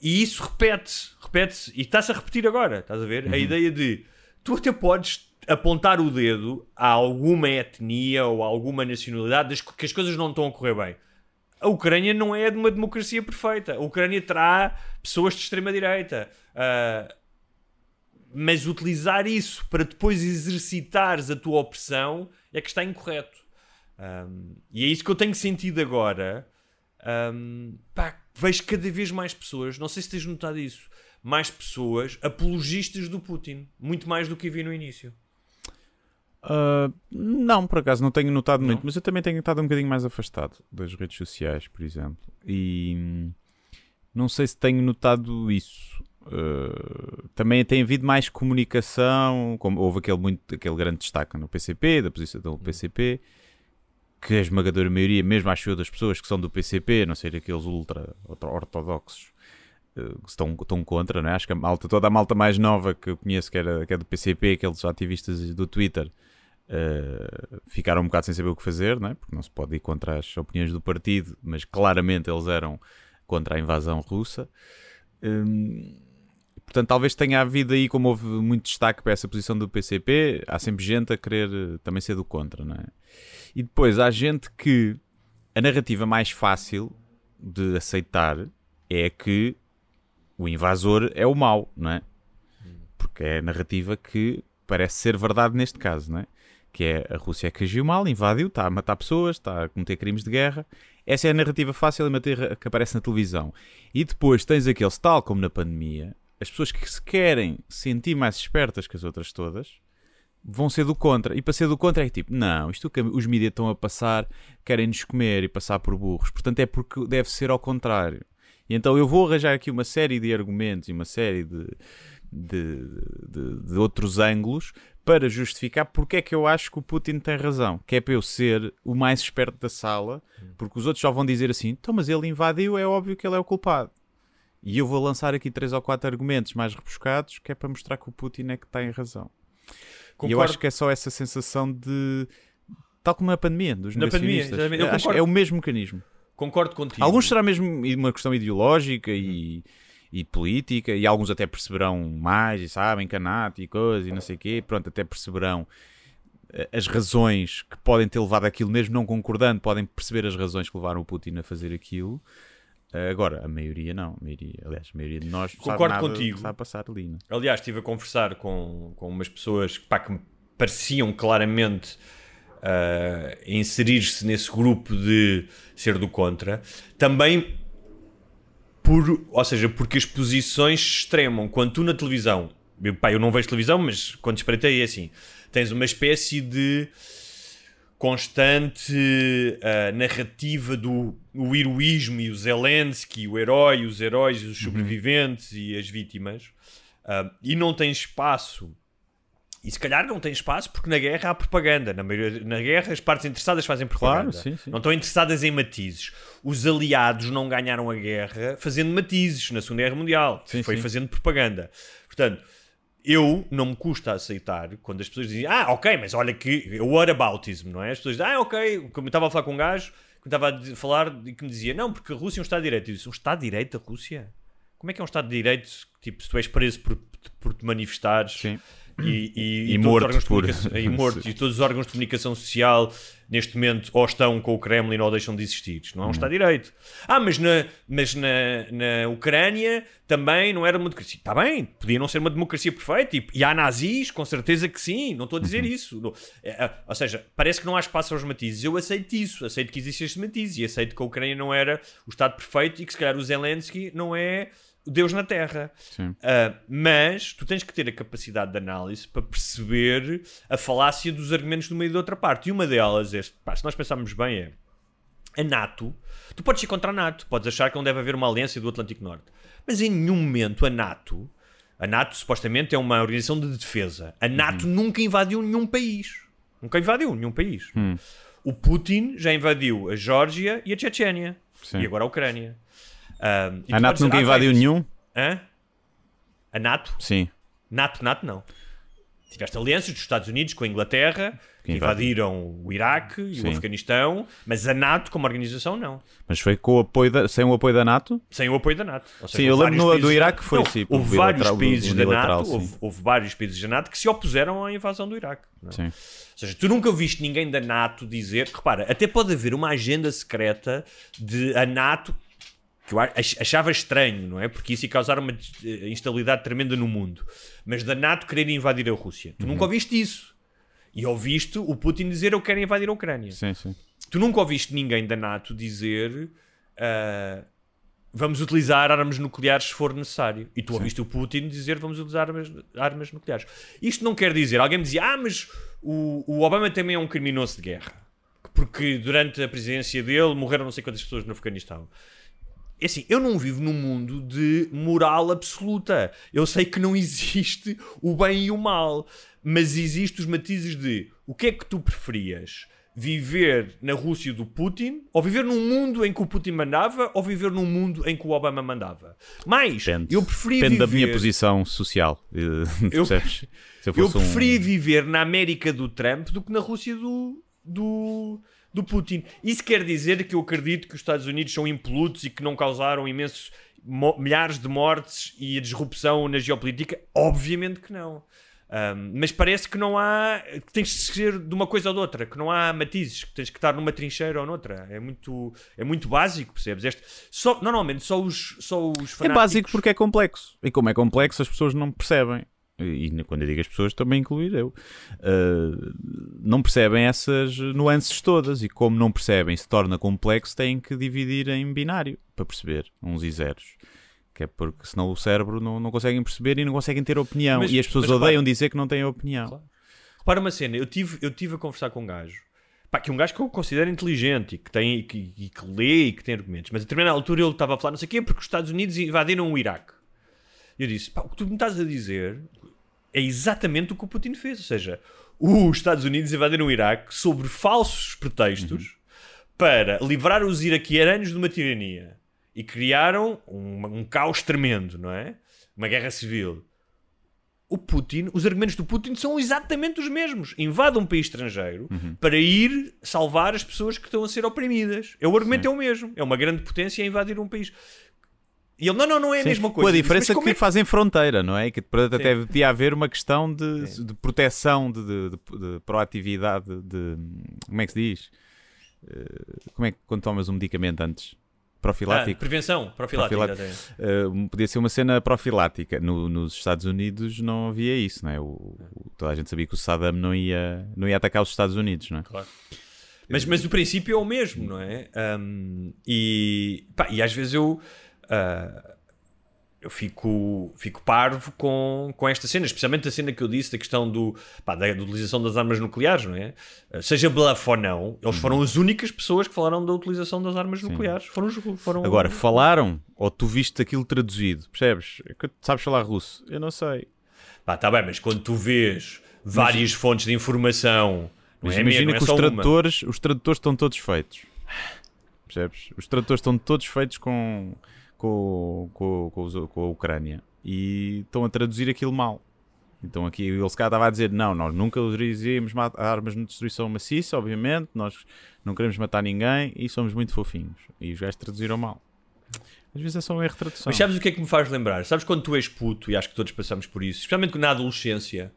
e isso repete-se, repete-se, e está-se a repetir agora, estás a ver? A ideia de tu até podes apontar o dedo a alguma etnia ou a alguma nacionalidade que as coisas não estão a correr bem. A Ucrânia não é de uma democracia perfeita. A Ucrânia terá pessoas de extrema-direita. Ah, mas utilizar isso para depois exercitares a tua opressão é que está incorreto. Um, e é isso que eu tenho sentido agora. Um, pá, vejo cada vez mais pessoas, não sei se tens notado isso, mais pessoas apologistas do Putin, muito mais do que havia no início. Uh, não, por acaso não tenho notado Não? muito, mas eu também tenho estado um bocadinho mais afastado das redes sociais, por exemplo. E hum, não sei se tenho notado isso. Uh, também tem havido mais comunicação, como houve aquele, muito, aquele grande destaque no PCP, da posição do PCP, que a esmagadora maioria, mesmo acho eu, das pessoas que são do PCP, não sei, aqueles ultra ortodoxos, que estão, estão contra, não é? Acho que a malta, toda a malta mais nova que eu conheço, que, era, que é do PCP, aqueles ativistas do Twitter, uh, ficaram um bocado sem saber o que fazer, não é? Porque não se pode ir contra as opiniões do partido, mas claramente eles eram contra a invasão russa. Hum, portanto, talvez tenha havido aí, como houve muito destaque para essa posição do PCP, há sempre gente a querer eh, também ser do contra, não é? E depois há gente que a narrativa mais fácil de aceitar é que o invasor é o mau, não é? Porque é a narrativa que parece ser verdade neste caso, não é? Que é a Rússia que agiu mal, invadiu, está a matar pessoas, está a cometer crimes de guerra. Essa é a narrativa fácil a mater- que aparece na televisão. E depois tens aqueles, tal como na pandemia, as pessoas que se querem sentir mais espertas que as outras todas vão ser do contra. E para ser do contra é tipo, não, isto que os mídias estão a passar, querem-nos comer e passar por burros. Portanto é porque deve ser ao contrário. E então eu vou arranjar aqui uma série de argumentos e uma série de, de, de, de outros ângulos para justificar porque é que eu acho que o Putin tem razão. Que é para eu ser o mais esperto da sala, porque os outros só vão dizer assim, então mas ele invadiu, é óbvio que ele é o culpado. E eu vou lançar aqui três ou quatro argumentos mais rebuscados que é para mostrar que o Putin é que tem razão. E eu Concordo. acho que é só essa sensação de. Tal como na pandemia, dos Na pandemia, negacionistas. Acho que concordo. é o mesmo mecanismo. Concordo contigo. Alguns será mesmo uma questão ideológica e, e política, e alguns até perceberão mais, e sabem, canato e coisa, e não sei o quê. Pronto, até perceberão eh, as razões que podem ter levado aquilo, mesmo não concordando, podem perceber as razões que levaram o Putin a fazer aquilo. Eh, Agora, a maioria não. A maioria, aliás, a maioria de nós Concordo nada contigo. está a passar ali. Não? Aliás, estive a conversar com, com umas pessoas pá, que me pareciam claramente ah, inserir-se nesse grupo de ser do contra. Também por, ou seja, porque as posições se extremam. Quando tu na televisão, eu, pá, eu não vejo televisão, mas quando espreitei é assim, tens uma espécie de constante ah, narrativa do o heroísmo e o Zelensky, o herói, os heróis, os sobreviventes e as vítimas, ah, e não tem espaço. E se calhar não tem espaço porque na guerra há propaganda. Na, maioria, na guerra as partes interessadas fazem propaganda. Claro, sim, sim. Não estão interessadas em matizes. Os aliados não ganharam a guerra fazendo matizes na Segunda Guerra Mundial. Sim, Foi fazendo propaganda. Portanto, eu não me custa aceitar quando as pessoas dizem ah, ok, mas olha que o whataboutism, não é? As pessoas dizem, ah, ok, como eu estava a falar com um gajo que me estava a falar e que me dizia, não, porque a Rússia é um Estado de Direito. Eu disse, um Estado de Direito a Rússia? Como é que é um Estado de Direito, tipo, se tu és preso por, por te manifestares Sim. E, e, E todos os morto órgãos de por- comunicação- e morto, e todos os órgãos de comunicação social neste momento ou estão com o Kremlin ou deixam de existir. Isto não é um Estado de Direito. Ah, mas na, mas na, na Ucrânia também não era uma democracia. Está bem, podia não ser uma democracia perfeita. E, e há nazis, com certeza que sim. Não estou a dizer isso. Não- é, é, ou seja, parece que não há espaço aos matizes. Eu aceito isso. Aceito que existe este matiz. E aceito que a Ucrânia não era o Estado perfeito e que se calhar o Zelensky não é Deus na Terra. Sim. Uh, mas tu tens que ter a capacidade de análise para perceber a falácia dos argumentos de uma e da outra parte. E uma delas, é, pá, se nós pensarmos bem, é a NATO. Tu podes ir contra a NATO, podes achar que não deve haver uma aliança do Atlântico Norte, mas em nenhum momento a NATO, a NATO supostamente é uma organização de defesa. A NATO nunca invadiu nenhum país. Nunca invadiu nenhum país. O Putin já invadiu a Geórgia e a Chechênia. Sim. E agora a Ucrânia. Um, A NATO dizer, nunca "Ah, invadiu nenhum? Hã? A NATO? Sim. NATO, NATO não. Tiveste alianças dos Estados Unidos com a Inglaterra, que Que invadiram. o Iraque e Sim. o Afeganistão, mas a NATO como organização não. Mas foi com o apoio da- sem o apoio da NATO? Sem o apoio da NATO. Seja, Sim, eu lembro no- do Iraque foi Não, assim, Houve vários países da NATO, houve, houve vários países da NATO que se opuseram à invasão do Iraque. é? Sim. Ou seja, tu nunca ouviste ninguém da NATO dizer. Repara, até pode haver uma agenda secreta de a NATO. Que eu ach- achava estranho, não é? Porque isso ia causar uma eh, instabilidade tremenda no mundo. Mas da NATO querer invadir a Rússia. Tu Uhum. nunca ouviste isso. E ouviste o Putin dizer eu quero invadir a Ucrânia. Sim, sim. tu nunca ouviste ninguém da NATO dizer uh, vamos utilizar armas nucleares se for necessário. E tu Sim. ouviste o Putin dizer vamos utilizar armas, armas nucleares. Isto não quer dizer, alguém me dizia, ah, mas o, o Obama também é um criminoso de guerra. Porque durante a presidência dele morreram não sei quantas pessoas no Afeganistão. É assim, eu não vivo num mundo de moral absoluta. Eu sei que não existe o bem e o mal, mas existem os matizes de o que é que tu preferias? Viver na Rússia do Putin, ou viver num mundo em que o Putin mandava, ou viver num mundo em que o Obama mandava? Mas Depende. eu preferia Depende viver... da minha posição social. eu, eu, eu preferia um... viver na América do Trump do que na Rússia do, do, do Putin. Isso quer dizer que eu acredito que os Estados Unidos são impolutos e que não causaram imensos milhares de mortes e a disrupção na geopolítica? Obviamente que não. Um, mas parece que não há. que tens de ser de uma coisa ou de outra, que não há matizes, que tens que estar numa trincheira ou noutra. É muito, é muito básico, percebes? Este, só, normalmente só os, só os fanáticos... É básico porque é complexo. E como é complexo, as pessoas não percebem. E quando eu digo as pessoas, também incluir eu. Uh, não percebem essas nuances todas. E como não percebem, se torna complexo, têm que dividir em binário para perceber uns e zeros que é porque senão o cérebro não, não conseguem perceber e não conseguem ter opinião. Mas, e as pessoas odeiam repara, dizer que não têm opinião. Claro. Repara uma cena, eu tive, eu tive a conversar com um gajo, pá, que é um gajo que eu considero inteligente e que, tem, e que, e que lê e que tem argumentos, mas a determinada altura ele estava a falar não sei o quê porque os Estados Unidos invadiram o Iraque. E eu disse, pá, o que tu me estás a dizer é exatamente o que o Putin fez, ou seja, os Estados Unidos invadiram o Iraque sobre falsos pretextos uhum. para livrar os iraquianos de uma tirania e criaram um, um caos tremendo, não é? Uma guerra civil. O Putin, os argumentos do Putin são exatamente os mesmos. Invade um país estrangeiro uhum. para ir salvar as pessoas que estão a ser oprimidas. É o argumento Sim. é o mesmo. É uma grande potência a invadir um país. E ele, não, não, não é a Sim, mesma coisa. Com a diferença que é... fazem fronteira, não é? Que até Sim. podia haver uma questão de, de proteção, de, de, de, proatividade, de. Como é que se diz? Eh, como é que quando tomas um medicamento antes? profilático. Ah, prevenção, profilática. Uh, podia ser uma cena profilática. No, nos Estados Unidos não havia isso, não é? O, o, toda a gente sabia que o Saddam não ia, não ia atacar os Estados Unidos, não é? Claro. Mas, mas o princípio é o mesmo, não é? Um, e, pá, e às vezes eu. Uh, eu fico, fico parvo com, com esta cena, especialmente a cena que eu disse da questão do, pá, da, da, utilização das armas nucleares, não é? Eh, seja bluff ou não, eles foram uhum. as únicas pessoas que falaram da utilização das armas Sim. nucleares. Foram, foram... Agora, falaram ou tu viste aquilo traduzido, percebes? É sabes falar russo? Eu não sei. Pá, tá bem, mas quando tu vês várias mas... fontes de informação, mas é imagina mesmo, que é os, tradutores, os tradutores estão todos feitos. Percebes? Os tradutores estão todos feitos com com, com, com, com a Ucrânia e estão a traduzir aquilo mal. Então aqui ele se estava a dizer, não, nós nunca usaríamos armas de destruição maciça, obviamente, nós não queremos matar ninguém e somos muito fofinhos. E os gajos traduziram mal. Às vezes é só um erro de tradução. Mas sabes o que é que me faz lembrar? Sabes quando tu és puto, e acho que todos passamos por isso, especialmente na adolescência,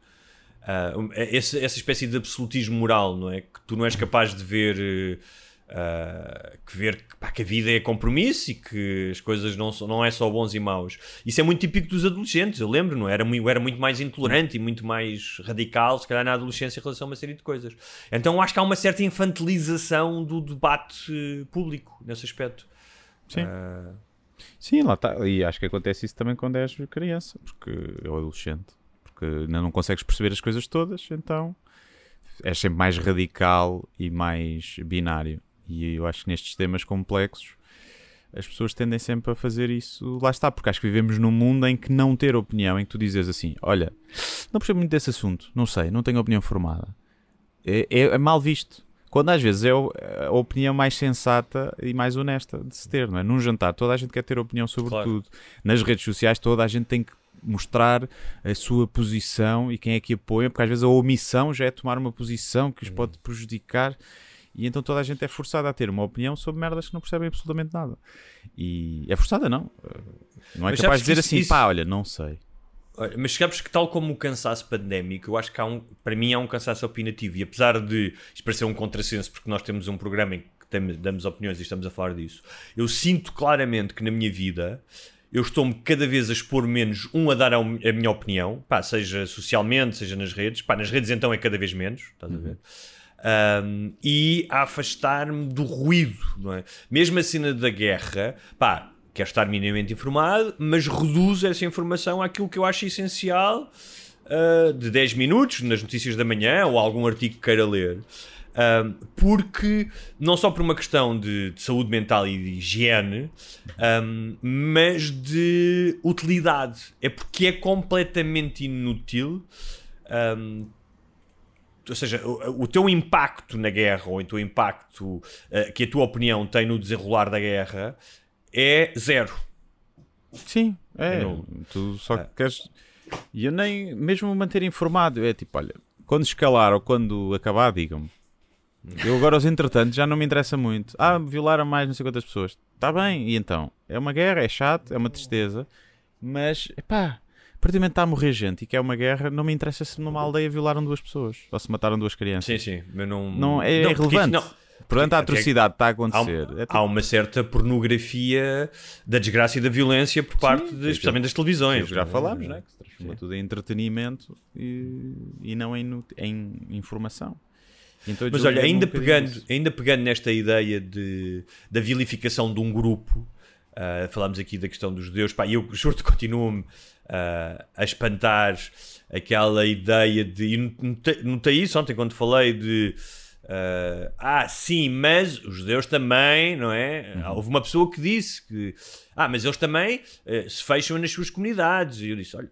uh, essa, essa espécie de absolutismo moral, não é? Que tu não és capaz de ver... Uh, Uh, que ver pá, que a vida é compromisso e que as coisas não, não é só bons e maus. Isso é muito típico dos adolescentes, eu lembro, não é? era? Eu era muito mais intolerante e muito mais radical, se calhar, na adolescência em relação a uma série de coisas. Então acho que há uma certa infantilização do debate público nesse aspecto. Sim. Uh... Sim, lá está. E acho que acontece isso também quando és criança, porque é o adolescente. Porque ainda não consegues perceber as coisas todas, então és sempre mais radical e mais binário. E eu acho que nestes temas complexos as pessoas tendem sempre a fazer isso. Lá está, porque acho que vivemos num mundo em que não ter opinião, em que tu dizes assim: olha, não percebo muito desse assunto, não sei, não tenho opinião formada. É, é, é mal visto. Quando às vezes é a opinião mais sensata e mais honesta de se ter, não é? Num jantar, toda a gente quer ter opinião sobre claro. tudo. Nas redes sociais, toda a gente tem que mostrar a sua posição e quem é que apoia, porque às vezes a omissão já é tomar uma posição que os pode prejudicar e então toda a gente é forçada a ter uma opinião sobre merdas que não percebem absolutamente nada. E é forçada, não. Não é mas capaz de dizer isso, assim, isso... pá, olha, não sei. Mas sabes que tal como o cansaço pandémico, eu acho que há um, para mim há um cansaço opinativo. E apesar de isto parecer um contrassenso, porque nós temos um programa em que temos, damos opiniões e estamos a falar disso, eu sinto claramente que na minha vida eu estou-me cada vez a expor menos, um, a dar a, minha opinião, pá, seja socialmente, seja nas redes. Pá, nas redes então é cada vez menos, estás a ver? Um, e a afastar-me do ruído, não é? Mesmo a cena da guerra, pá, quero estar minimamente informado, mas reduz essa informação àquilo que eu acho essencial uh, de 10 minutos nas notícias da manhã ou algum artigo que queira ler. Um, porque, não só por uma questão de, de saúde mental e de higiene, um, mas de utilidade. É porque é completamente inútil. Um, ou seja, o, o, teu impacto na guerra ou o teu impacto uh, que a tua opinião tem no desenrolar da guerra é zero. Sim, é. é tu só é. queres. E eu nem mesmo manter informado. É tipo, olha, quando escalar ou quando acabar, digam-me. Eu agora, os entretantos, já não me interessa muito. Ah, violaram mais não sei quantas pessoas. Está bem, e então? É uma guerra, é chato, é uma tristeza, mas, epá, momento está a morrer gente e que é uma guerra, não me interessa se numa aldeia violaram duas pessoas ou se mataram duas crianças. Sim, sim, mas não. Não, é, não, é irrelevante. Não. Portanto, a atrocidade está a acontecer. Há, é tipo... há, uma certa pornografia da desgraça e da violência por parte, sim, de, especialmente das televisões. já falámos, né? que se transforma sim. tudo em entretenimento e, e não em, em informação. Então, Mas olha, ainda pegando, ainda pegando nesta ideia de, da vilificação de um grupo, uh, falámos aqui da questão dos judeus, pá, eu juro que continuo-me uh, a espantar aquela ideia de. E notei, notei isso ontem quando falei de. Uh, ah, sim, mas os judeus também, não é? Uhum. Houve uma pessoa que disse que. Ah, mas eles também uh, se fecham nas suas comunidades. E eu disse: olha.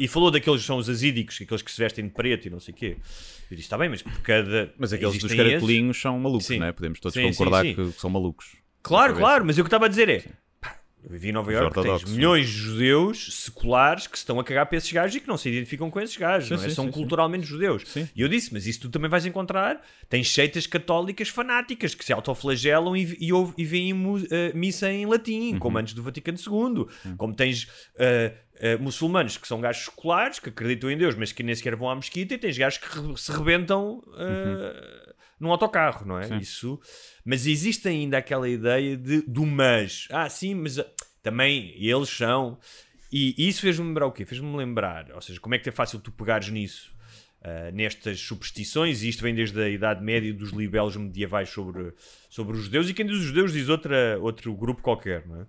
E falou daqueles que são os asídicos, aqueles que se vestem de preto e não sei o quê. Eu disse, está bem, mas por cada. Mas aqueles dos caracolinhos esses... são malucos, sim. não é? Podemos todos sim, concordar sim, que são malucos. Claro, claro, mas o que eu estava a dizer é. Eu vivi em Nova Iorque, tens milhões de judeus seculares que se estão a cagar para esses gajos e que não se identificam com esses gajos, não é? São culturalmente judeus. E eu disse, mas isso tu também vais encontrar. Tens seitas católicas fanáticas que se autoflagelam e, e, e veem uh, missa em latim, uhum. como antes do Vaticano II. Uhum. Como tens. Uh, uh, muçulmanos que são gajos seculares, que acreditam em Deus, mas que nem sequer vão à mesquita, e tens gajos que se rebentam uh, uhum. Num autocarro, não é? Sim. Isso. Mas existe ainda aquela ideia de, do mas. Ah, sim, mas uh, também eles são. E, e isso fez-me lembrar o quê? Fez-me lembrar, ou seja, como é que é fácil tu pegares nisso? Uh, nestas superstições, e isto vem desde a Idade Média dos libelos medievais sobre, sobre os judeus, e quem diz os judeus diz outra, outro grupo qualquer, não é?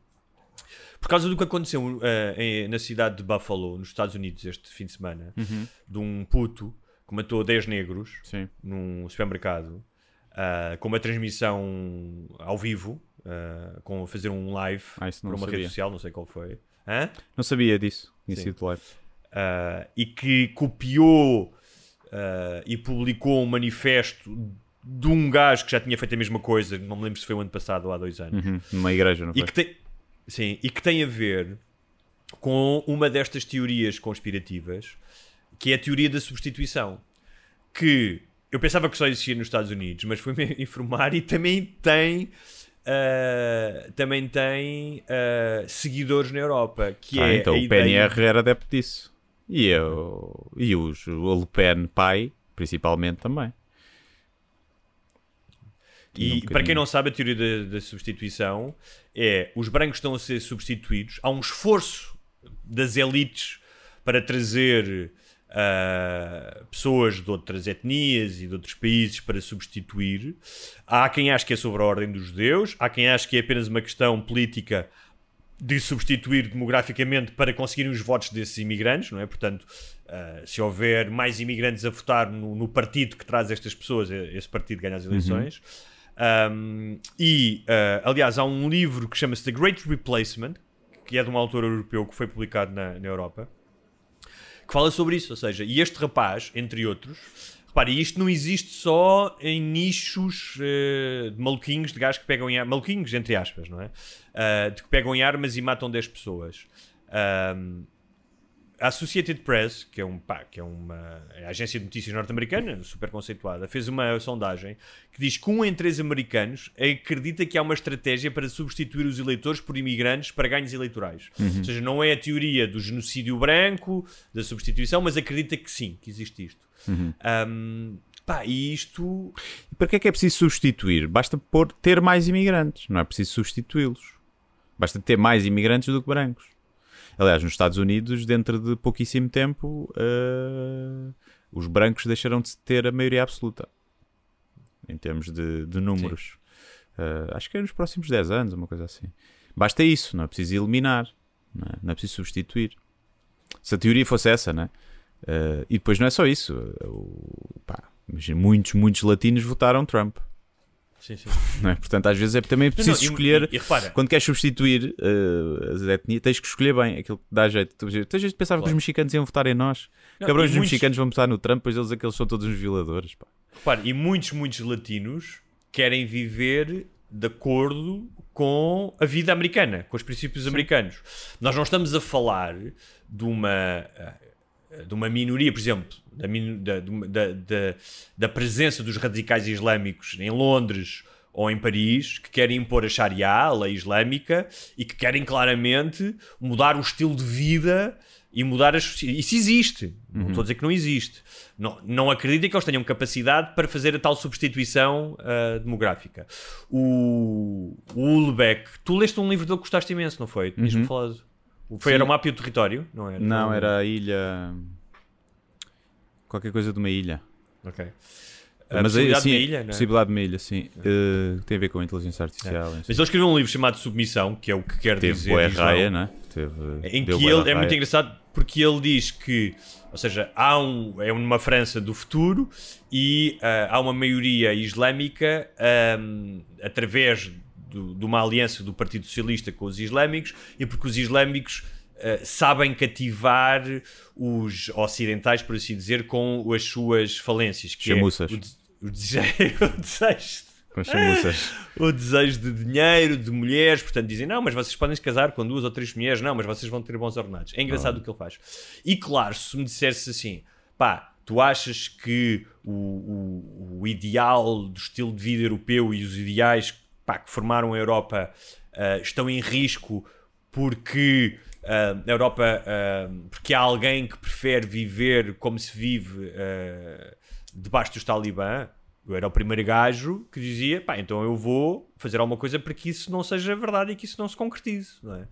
Por causa do que aconteceu uh, em, na cidade de Buffalo, nos Estados Unidos, este fim de semana, uhum. de um puto que matou 10 negros Sim. num supermercado, uh, com uma transmissão ao vivo, uh, com fazer um live ah, por uma sabia. rede social, não sei qual foi. Hã? Não sabia disso, tinha sido live. e que copiou e publicou um manifesto de um gajo que já tinha feito a mesma coisa, não me lembro se foi o ano passado ou há dois anos. Uhum, numa igreja, não foi? E que tem, Sim, e que tem a ver com uma destas teorias conspirativas, que é a teoria da substituição. Que eu pensava que só existia nos Estados Unidos, mas fui-me informar e também tem. Uh, também tem uh, seguidores na Europa. Que ah, é então o ideia... PNR era adepto disso. E, eu, e os, o Le Pen pai, principalmente, também. E um para quem não sabe, a teoria da, da, substituição é os brancos estão a ser substituídos. Há um esforço das elites para trazer uh, pessoas de outras etnias e de outros países para substituir. Há quem ache que é sobre a ordem dos judeus, há quem ache que é apenas uma questão política de substituir demograficamente para conseguirem os votos desses imigrantes, não é? Portanto, uh, se houver mais imigrantes a votar no, no, partido que traz estas pessoas, esse partido ganha as eleições. Uhum. Um, e, uh, aliás, há um livro que chama-se The Great Replacement, que é de um autor europeu que foi publicado na, na Europa, que fala sobre isso. Ou seja, e este rapaz, entre outros, repare, isto não existe só em nichos uh, de maluquinhos, de gajos que pegam em armas, maluquinhos, entre aspas, não é? Uh, de que pegam em armas e matam 10 pessoas. A Associated Press, que é, um, pá, que é uma é agência de notícias norte-americana, super conceituada, fez uma sondagem que diz que um em três americanos acredita que há uma estratégia para substituir os eleitores por imigrantes para ganhos eleitorais. Uhum. Ou seja, não é a teoria do genocídio branco, da substituição, mas acredita que sim, que existe isto. Uhum. Um, pá, e isto... E para que é que é preciso substituir? Basta pôr, ter mais imigrantes, não é preciso substituí-los. Basta ter mais imigrantes do que brancos. Aliás, nos Estados Unidos, dentro de pouquíssimo tempo, uh, os brancos deixarão de ter a maioria absoluta. em termos de, de números. Uh, acho que é nos próximos 10 anos, uma coisa assim. Basta isso, não é preciso eliminar, não é, não é preciso substituir. Se a teoria fosse essa, né? Uh, e depois não é só isso. Pá, imagina, muitos, muitos latinos votaram Trump. Sim, sim. Não é? Portanto, às vezes é também preciso não, e- escolher. e- e quando queres substituir uh, as etnias, tens que escolher bem aquilo que dá jeito. Tu, tu gente pensava que Claro. os mexicanos iam votar em nós. Não, Cabrões dos muitos- mexicanos vão votar no Trump, pois eles aqueles são todos uns violadores. Pá. Repare, e muitos, muitos latinos querem viver de acordo com a vida americana, com os princípios americanos. Nós não estamos a falar de uma, eh, de uma minoria, por exemplo, da, da, da, da- presença dos radicais islâmicos em Londres ou em Paris, que querem impor a Sharia, a lei islâmica, e que querem claramente mudar o estilo de vida e mudar as. Isso existe. Não estou a dizer que não existe. Não, não acreditem que eles tenham capacidade para fazer a tal substituição ah, demográfica. O, o Ulbeck, tu leste um livro dele que gostaste imenso, não foi? Tinhas-me falado. Foi Sim. Era o mapa e o território? Não era? Não, era a ilha. Qualquer coisa de uma ilha. Ok. A Mas possibilidade sim, de uma ilha, não é? possibilidade de uma ilha, sim. Uh, tem a ver com a inteligência artificial. Mas ele escreveu um livro chamado Submissão, que é o que quer Teve dizer. boa raia, né? Teve, Em que ele é muito engraçado porque ele diz que, ou seja, há um, é uma França do futuro e ah, há uma maioria islâmica ahm, através do- de uma aliança do Partido Socialista com os islâmicos e porque os islâmicos ah, sabem cativar os ocidentais, por assim dizer, com as suas falências. Que Chamuças. É o, de- o desejo, o desejo Com chamuças. o desejo de dinheiro, de mulheres, portanto dizem, não, mas vocês podem se casar com duas ou três mulheres, não, mas vocês vão ter bons ordenados. É engraçado o que ele faz. E claro, se me dissesse assim, pá, tu achas que o, o- o ideal do estilo de vida europeu e os ideais pá, que formaram a Europa ah, estão em risco porque ah, a Europa, ah, porque há alguém que prefere viver como se vive ah, debaixo dos talibã, eu era o primeiro gajo que dizia, pá, então eu vou fazer alguma coisa para que isso não seja verdade e que isso não se concretize, não é?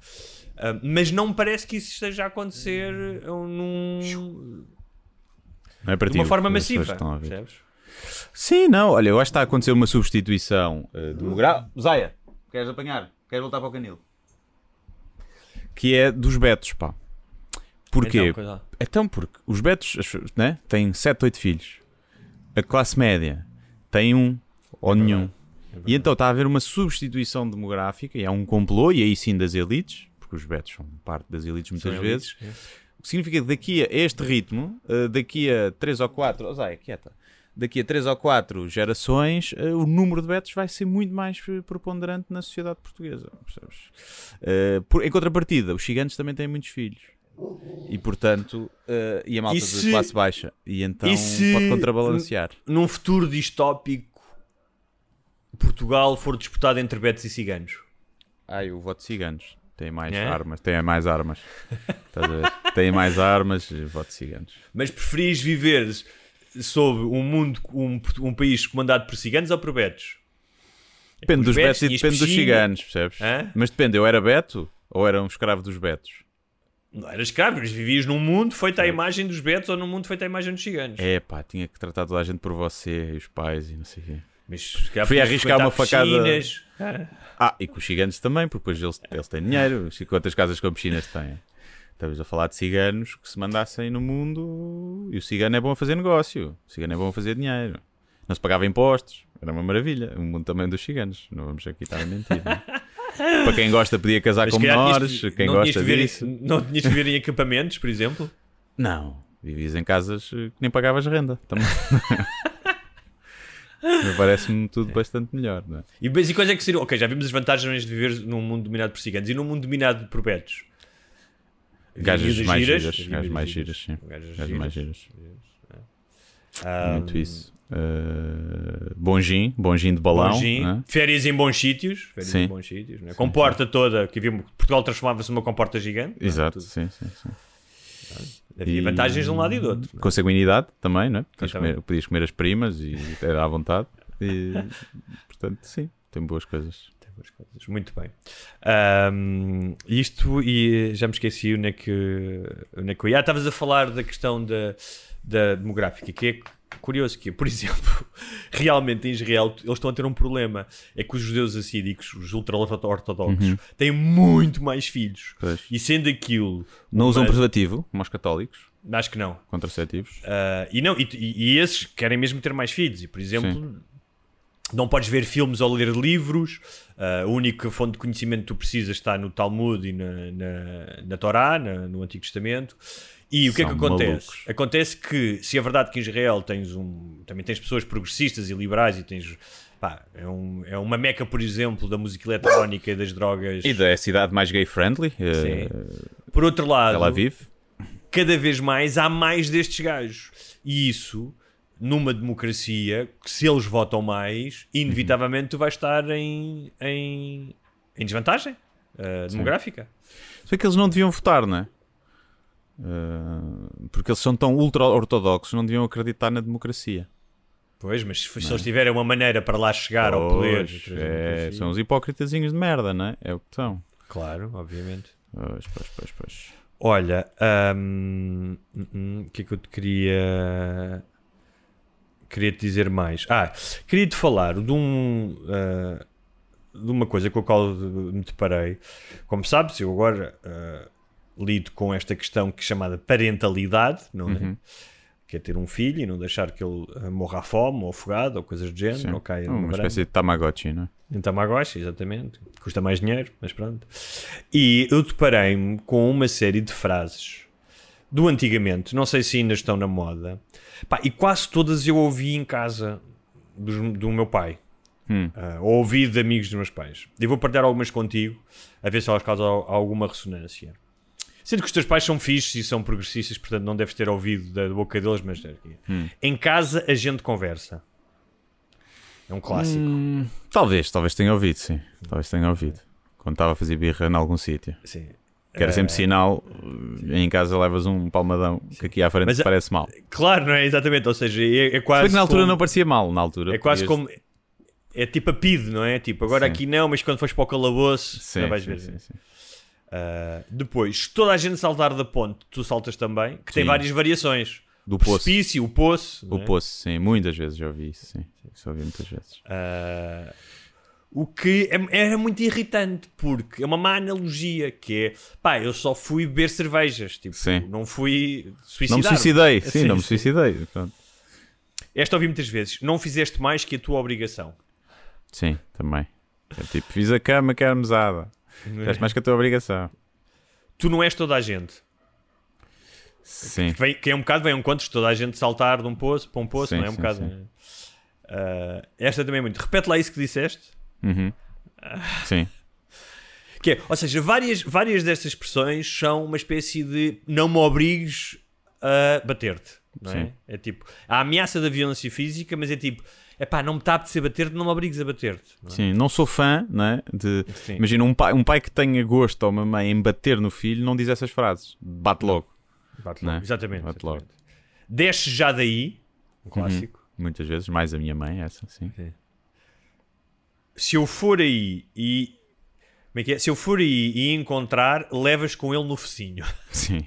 Mas não me parece que isso esteja a acontecer num... Não é para de ti uma o forma massiva, percebes? Sim, não, olha, eu acho que está a acontecer uma substituição uh, demográfica. Zaya, queres apanhar? Queres voltar para o canil? Que é dos betos, pá. Porquê? Então, Então, porque os betos né, têm 7, 8 filhos. A classe média tem um ou nenhum. E então está a haver uma substituição demográfica e há um complô, e aí sim das elites, porque os betos são parte das elites muitas São vezes. elites, O que significa que daqui a este ritmo, eh, daqui a 3 ou 4, oh, Zaya, quieta. Daqui a 3 ou 4 gerações, eh, o número de betos vai ser muito mais preponderante na sociedade portuguesa. Percebes? Eh, por- em contrapartida, os gigantes também têm muitos filhos. E portanto, eh, e a malta E de se- classe baixa. E então e se- pode contrabalancear. Num futuro distópico, Portugal for disputado entre betos e ciganos. Ai, o voto de ciganos. Tem mais É? armas. Tem mais armas. Tem mais armas voto de ciganos. Mas preferis viver sob um mundo, um, um país comandado por ciganos ou por betos? Depende os dos betos e depende dos ciganos, percebes? Hã? Mas depende, eu era beto ou era um escravo dos betos? Não eras escravo, mas vivias num mundo feito à imagem dos betos ou num mundo feito à imagem dos ciganos. É pá, tinha que tratar toda a gente por você e os pais e não sei o quê. Mas Fui arriscar uma facada-. Ah, e com os ciganos também, porque depois eles, eles têm dinheiro. Quantas casas com piscinas têm? Estamos a falar de ciganos que se mandassem no mundo e o cigano é bom a fazer negócio. O cigano é bom a fazer dinheiro. Não se pagava impostos. Era uma maravilha. O mundo também dos ciganos. Não vamos aqui estar a mentir. é? Para quem gosta, podia casar Mas com menores. que- Quem não tinhas gosta que viver em- disso. não tinhas que viver em acampamentos, por exemplo? Não, vivias em casas eh, que nem pagavas renda. Também. Me Parece-me tudo bastante melhor, não é? E, mas e quais é que seriam? Ok, já vimos as vantagens de viver num mundo dominado por ciganos e num mundo dominado por betos. Gajas mais giras, giras, gajas mais giras. sim. Gajas mais giras. Ah, Muito isso. Uh, bom gin, bom gin de balão. Gin, né? férias em bons sítios, férias Sim. em bons sítios, né? comporta toda, que havia, Portugal transformava-se numa comporta gigante. é? Exato, Tudo- sim, sim, sim. Havia E- vantagens de um lado e do outro. Consanguinidade também, não é? Podias comer, podias comer as primas e era à vontade. E, portanto, sim, tem boas coisas. Coisas. Muito bem. Ahm, isto, e já me esqueci onde é que, onde é que eu ia. Ah, estavas a falar da questão da, da demográfica, que é curioso que, por exemplo, realmente em Israel eles estão a ter um problema. É que os judeus assídicos, os ultra-ortodoxos, têm muito mais filhos. Uhum. Pois. E sendo aquilo. Não usam uma- preservativo, como os católicos, Acho que não. contraceptivos. Ah, e, não e, e- e esses querem mesmo ter mais filhos. E, por exemplo, não podes ver filmes ou ler livros. Ah, a única fonte de conhecimento que tu precisas está no Talmud e na, na, na Torá, na- no Antigo Testamento. E o que é que São acontece? malucos. Acontece que, se é verdade que em Israel tens um, também tens pessoas progressistas e liberais e tens. Pá, é, um- é uma meca, por exemplo, da música eletrónica e das drogas. E da cidade mais gay-friendly, eh, Por outro lado, Tel Aviv. cada vez mais há mais destes gajos. E isso, numa democracia, que se eles votam mais, inevitavelmente tu vais estar em, em, em desvantagem uh, demográfica. Bem que eles não deviam votar, não é? Eh, porque eles são tão ultra-ortodoxos, não deviam acreditar na democracia. Pois, mas se, se eles tiverem uma maneira para lá chegar ao poder. Pois, através da é, democracia- são os hipócritazinhos de merda, não é? É o que são. Claro, obviamente. Pois, pois, pois, pois. Olha, hum, hum, hum, o que é que eu te queria. Queria te dizer mais. Ah, queria te falar de um. ah, de uma coisa com a qual me deparei. Como sabes, eu agora ah, lido com esta questão que é chamada parentalidade, não é? Que é ter um filho e não deixar que ele ah, morra à fome ou afogado ou coisas do género, Sim. ou caia numa uma espécie de Tamagotchi, não é? Em Tamagotchi, exatamente. Custa mais dinheiro, mas pronto. E eu deparei-me com uma série de frases do antigamente, não sei se ainda estão na moda, Pá, e quase todas eu ouvi em casa dos- do, meu pai. Hum. Ah, ou ouvi de amigos dos meus pais. E vou partilhar algumas contigo, a ver se elas causam al- alguma ressonância. Sendo que os teus pais são fixos e são progressistas, portanto não deves ter ouvido da boca deles, mas aqui. Hum. em casa a gente conversa. É um clássico. Hum, talvez, talvez tenha ouvido, sim. Talvez tenha ouvido. Quando estava a fazer birra em algum sítio. Sim. Que era sempre Eh, sinal, eh, em casa levas um palmadão que aqui à frente Mas parece mal. Claro, não é? Exatamente, ou seja, é, é Se quase. na altura como- não parecia mal, na altura. É quase podias- como. É tipo a PID, não é? Tipo, agora Sim. aqui não, mas quando fores para o calabouço, Sim, não vais sim, ver. sim, sim. Ah, depois, se toda a gente saltar da ponte, tu saltas também, que tem várias variações. Do poço. precipício, o poço. O é? poço, sim. Muitas vezes já ouvi isso, sim. Isso ouvi muitas vezes. Ah, o que é- era muito irritante, porque é uma má analogia, que é, pá, eu só fui beber cervejas, tipo, Sim. não fui suicidar. Não me suicidei, sim, não me suicidei. Pronto. Esta ouvi muitas vezes, não fizeste mais que a tua obrigação. Sim, também. É tipo, fiz a cama que era mesada. Fizeste mais que a tua obrigação. Tu não és toda a gente. Sim. Que, vem, que é um bocado, vem um conto de toda a gente saltar de um poço para um poço, Sim, não é? Um sim, bocado. sim. Ah, esta também é muito. Repete lá isso que disseste. Uhum. Sim. Que é, ou seja, várias, várias destas expressões são uma espécie de não me obrigues a bater-te. Não é? Sim. é tipo a ameaça da violência física, mas é tipo, é pá, não me está a apetecer bater-te, não me obrigues a bater-te. é? Sim, não sou fã, não é? De... Sim. Imagina um pai, um pai que tenha gosto ou uma mãe em bater no filho, não diz essas frases. Bate logo. Bate Não logo. é? Exatamente. Bate exatamente. logo. Desce já daí, um clássico. Muitas vezes, mais a minha mãe, essa, sim. Se eu for aí e. Como é que é? Se eu for aí e encontrar, levas com ele no focinho. Sim.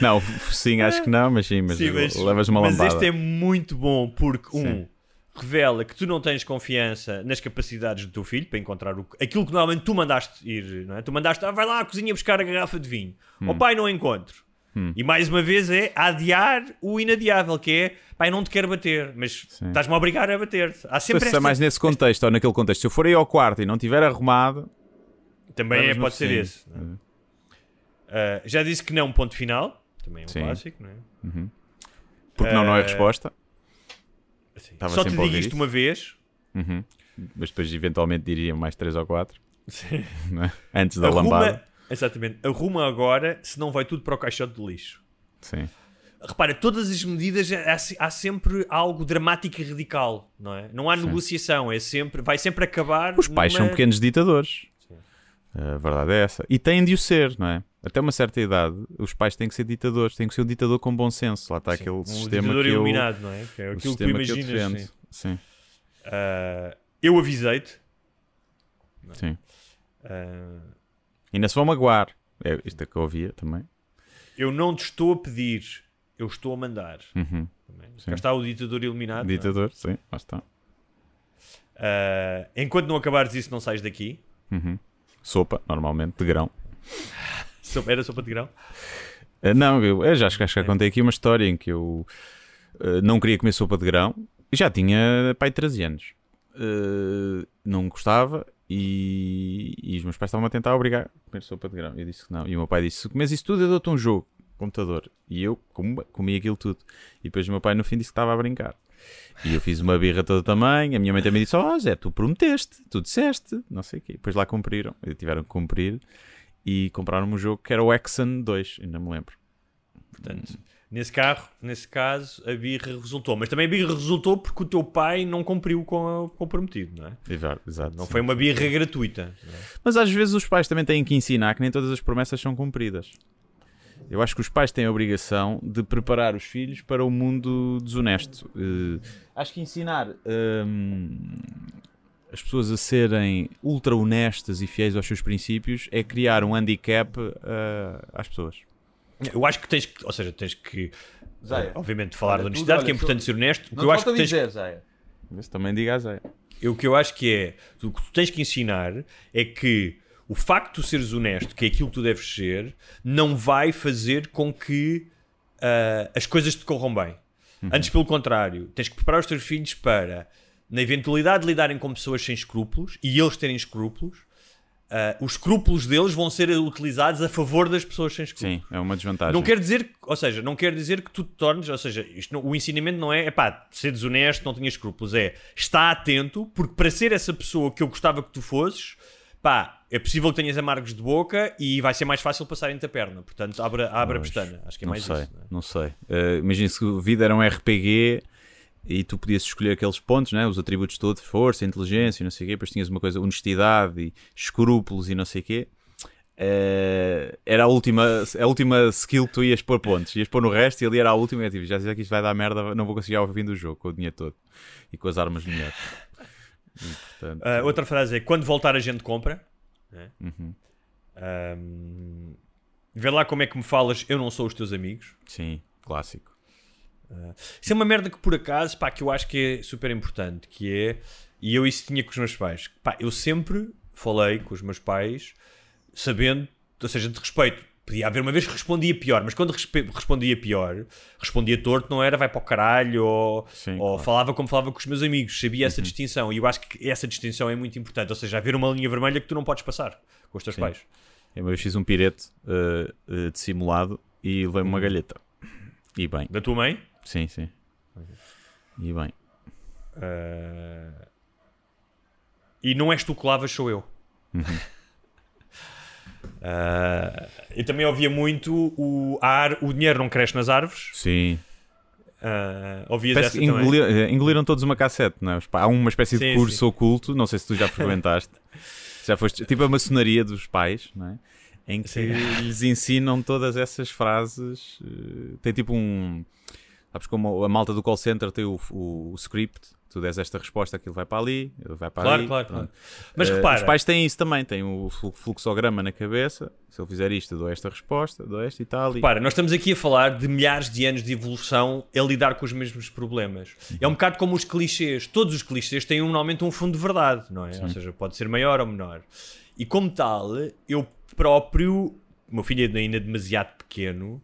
Não, sim, acho que não, mas sim, mas, Sim, mas, levas uma mas lambada. este é muito bom porque, um, Sim. revela que tu não tens confiança nas capacidades do teu filho para encontrar o, aquilo que normalmente tu mandaste ir, não é? Tu mandaste, ah, vai lá à cozinha buscar a garrafa de vinho. Hum. O pai não encontro. E mais uma vez é adiar o inadiável, que é, pai, não te quero bater, mas estás-me a obrigar a bater-te. Há sempre Se é esta... mais nesse contexto ou naquele contexto. Se eu for aí ao quarto e não tiver arrumado, Também é, pode ser esse. é? Ah, já disse que não, ponto final. Também é um Sim. clássico, não é? porque não, não é Eh, resposta. Só te digo isto uma vez. Uhum. Mas depois eventualmente diriam mais três ou quatro. é? Antes da Arruma, lambada. Exatamente, arruma agora, senão vai tudo para o caixote de lixo. Sim. Repara, todas as medidas há, se- há sempre algo dramático e radical, não é? Não há negociação, é sempre, vai sempre acabar. Os pais numa- são pequenos ditadores. A verdade é essa. E têm de o ser, não é? Até uma certa idade, os pais têm que ser ditadores. Têm que ser um ditador com bom senso. Lá está Sim, aquele um sistema ditador que eu, iluminado, não é? Que é aquilo que tu sistema que eu imaginas. sim. Sim, Ah, eu avisei-te. sim. E ainda se vão magoar. É, isto é que eu ouvia também. eu não te estou a pedir eu estou a mandar. Uhum. Cá está o ditador iluminado. é? Ditador, sim, lá está. Ah, enquanto não acabares isso, não sais daqui. Uhum. Sopa, normalmente, de grão. Era sopa de grão? Uh, não, eu, eu já acho que acho que já contei aqui uma história em que eu uh, não queria comer sopa de grão e já tinha pai 13 anos. Uh, não gostava e, e os meus pais estavam a tentar obrigar a comer sopa de grão. Eu disse que não. E o meu pai disse: Se comes isso tudo, eu dou-te um jogo, computador. E eu como, comi aquilo tudo. E depois o meu pai no fim disse que estava a brincar. E eu fiz uma birra todo tamanho. A minha mãe também disse: Oh, Zé, tu prometeste, tu disseste, não sei o quê. Depois lá cumpriram, tiveram que cumprir e compraram um jogo que era o Exxon 2, ainda me lembro. Portanto, nesse carro, nesse caso, a birra resultou. Mas também a birra resultou porque o teu pai não cumpriu com, o prometido, não é? Exato, exato, Não sim. foi uma birra gratuita. não é? Mas às vezes os pais também têm que ensinar que nem todas as promessas são cumpridas. Eu acho que os pais têm a obrigação de preparar os filhos para o mundo desonesto. Eh, acho que ensinar hum, as pessoas a serem ultra honestas e fiéis aos seus princípios é criar um handicap eh, às pessoas. Eu acho que tens que, ou seja, tens que, Zé, obviamente, falar olha, de tudo, honestidade, olha, que é importante sou- ser honesto. O que eu acho que tens Zé. Mas também diga a Zé. O que eu acho que é, o que tu tens que ensinar é que o facto de tu seres honesto, que é aquilo que tu deves ser, não vai fazer com que ah, as coisas te corram bem. Antes, pelo contrário, tens que preparar os teus filhos para, na eventualidade de lidarem com pessoas sem escrúpulos e eles terem escrúpulos, ah, os escrúpulos deles vão ser utilizados a favor das pessoas sem escrúpulos. Sim, é uma desvantagem. Não quer dizer, que- ou seja, não quer dizer que tu te tornes, ou seja, não- o ensinamento não é, pá, ser desonesto, não tinhas escrúpulos, é está atento, porque para ser essa pessoa que eu gostava que tu fosses, pá, é possível que tenhas amargos de boca e vai ser mais fácil passarem-te a perna, portanto, abre, abre a pestana, acho que é mais sei, isso. não é? Não sei. Eh, Imagina se a vida era um RPG e tu podias escolher aqueles pontos, né? os atributos todos, força, inteligência, e não sei o quê, depois tinhas uma coisa, honestidade e escrúpulos e não sei o quê. Eh, era a última, a última skill que tu ias pôr pontos, ias pôr no resto e ali era a última. E é tipo, já sei que isto vai dar merda, não vou conseguir ao fim do jogo com o dinheiro todo e com as armas melhores. Portanto, Ah, outra frase é, quando voltar a gente compra, né? uhum. Ahm, vê lá como é que me falas, eu não sou os teus amigos. Sim, clássico. Isso é uma merda que por acaso, pá, que eu acho que é super importante, que é, e eu isso tinha com os meus pais, pá, eu sempre falei com os meus pais, sabendo, ou seja, de respeito. Podia haver uma vez que respondia pior, mas quando respondia pior, respondia torto, não era vai para o caralho, ou, Sim, ou claro. Uhum. falava como falava com os meus amigos, sabia essa distinção, e eu acho que essa distinção é muito importante, ou seja, haver uma linha vermelha que tu não podes passar com os teus Sim. pais. Eu uma vez fiz um pirete eh, eh, dissimulado e levei-me uma galheta. E bem, Da tua mãe, sim, sim. E bem. Uh, E não és tu que lavas, sou eu. Uh, eu também ouvia muito o, ar, o dinheiro não cresce nas árvores. Sim. Uh, ouvias Parece essa também? engoliram, eh, engoliram todos uma cassete, não é? Há uma espécie de Sim, curso sim. oculto, não sei se tu já frequentaste. já foste, tipo a maçonaria dos pais, não é? Em que Sim. lhes ensinam todas essas frases. eh, Tem tipo um. Sabes como a malta do call center tem o, o, o script, tu des esta resposta, aquilo vai para ali, vai para Claro, ali. claro, claro. Mas Eh, repara, Os pais têm isso também, têm o flu- fluxograma na cabeça. Se ele fizer isto, eu dou esta resposta, dou esta e tal. E... repara, nós estamos aqui a falar de milhares de anos de evolução a lidar com os mesmos problemas. É um bocado como os clichês. Todos os clichês têm normalmente um fundo de verdade, não é? Ou seja, pode ser maior ou menor. E como tal, eu próprio, o meu filho é ainda demasiado pequeno,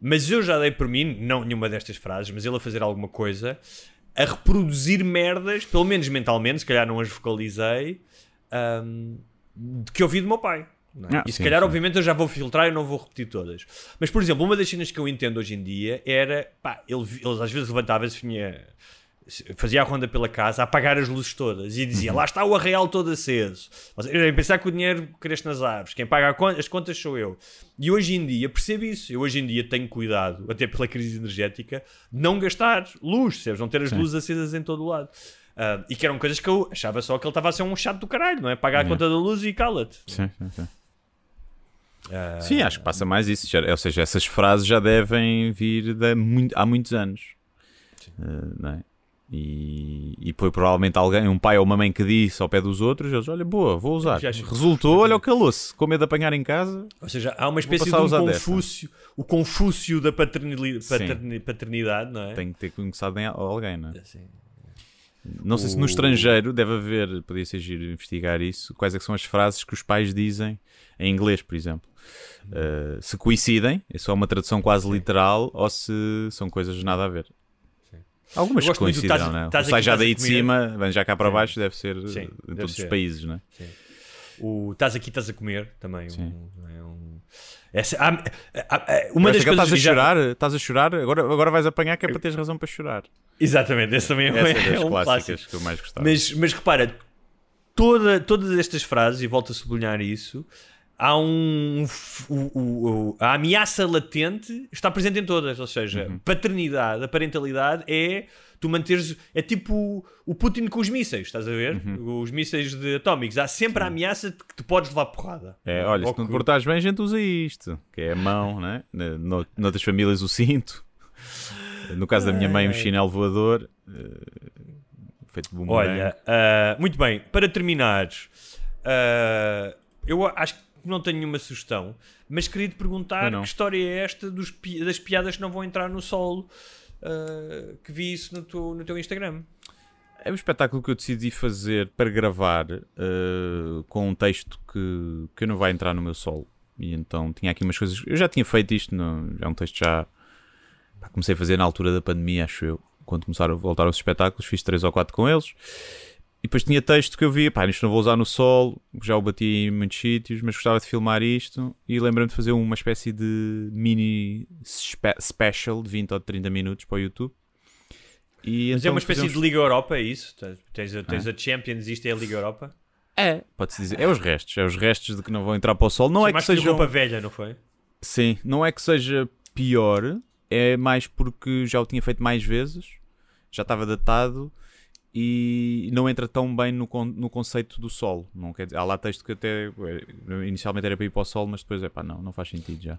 mas eu já dei por mim, não nenhuma destas frases, mas ele a fazer alguma coisa, a reproduzir merdas, pelo menos mentalmente, se calhar não as vocalizei, de que ouvi do meu pai. é? Ah, e se sim, calhar, sim. obviamente, eu já vou filtrar e não vou repetir todas. Mas, por exemplo, uma das cenas que eu entendo hoje em dia era, pá, ele, ele às vezes levantava-se, vinha, fazia a ronda pela casa, a apagar as luzes todas e dizia, lá está o arreal todo aceso. Eu pensar que o dinheiro cresce nas árvores, quem paga as contas sou eu. E hoje em dia percebo isso. Eu hoje em dia tenho cuidado, até pela crise energética, de não gastar luz, percebes? não ter as luzes acesas em todo o lado. Ah, e que eram coisas que eu achava só que ele estava a ser um chato do caralho, não é? Pagar a conta da luz e cala-te. Sim, sim, sim. Ah, Sim, acho que passa mais isso. Já- ou seja, essas frases já devem vir de muito- há muitos anos. Não é? E, e foi provavelmente alguém, um pai ou uma mãe que disse ao pé dos outros, eles, olha, boa, vou usar. Resultou, olha o calou-se, com medo de apanhar em casa. Ou seja, há uma espécie de um usar dessa. confúcio, o confúcio da paternili- Sim. paterni- paternidade, não é? Tem que ter conhecido em alguém, não é? Assim. Não sei se no O- estrangeiro deve haver, podia ser giro investigar isso, quais é são as frases que os pais dizem em inglês, por exemplo. Uh, se coincidem, é só uma tradução quase literal, ou se são coisas nada a ver. Algumas que gosto muito do coincidem, estás- não é? estás Sai já daí de cima, vem já cá para Sim. baixo, deve ser Sim, em deve todos ser. os países, não é? O estás aqui, estás a comer também. Sim. Um, é um... Essa, há- há- há- uma das Parece coisas estás a já- chorar, estás a chorar, agora, agora vais apanhar que é para teres razão para chorar. Exatamente, esse também é, Essa é é das um clássicas clássico. que eu mais gostava. Mas, mas repara, toda, todas estas frases, e volto a sublinhar isso, há um. o- a ameaça latente está presente em todas. Ou seja, Uhum. paternidade, a parentalidade é tu manteres. É tipo o Putin com os mísseis, estás a ver? Uhum. Os mísseis de atómicos. Há sempre a ameaça de que tu podes levar porrada. É, olha, Ou se não te portares bem, a gente usa isto, que é a mão, né? No- Noutras famílias, o cinto. No caso da minha mãe, um chinelo voador. eh, feito de bumerangue. Olha, ah, muito bem, para terminar, ah, eu acho que não tenho nenhuma sugestão, mas queria te perguntar não. que história é esta dos das piadas que não vão entrar no solo, ah, que vi isso no teu, no teu Instagram. É um espetáculo que eu decidi fazer para gravar eh, com um texto que, que não vai entrar no meu solo. E então tinha aqui umas coisas. Eu já tinha feito isto, no, é um texto já. pá, comecei a fazer na altura da pandemia, acho eu. Quando começaram a voltar os espetáculos, fiz três ou quatro com eles. E depois tinha texto que eu vi, pá, isto não vou usar no solo, já o bati em muitos sítios, mas gostava de filmar isto. E lembrei-me de fazer uma espécie de mini spe- special de 20 ou 30 minutos para o YouTube. E Mas é então uma espécie fizemos- de Liga Europa, é isso? Tens a, tens a Champions, isto é a Liga Europa? É, pode-se dizer. É os restos, é os restos de que não vão entrar para o sol. Não é que sejam. roupa velha, não foi? Sim, não é que seja pior, é mais porque já o tinha feito mais vezes, já estava datado e não entra tão bem no, no conceito do solo. Não quer dizer, há lá texto que até eh, inicialmente era para ir para o solo, mas depois é pá, não, não faz sentido já.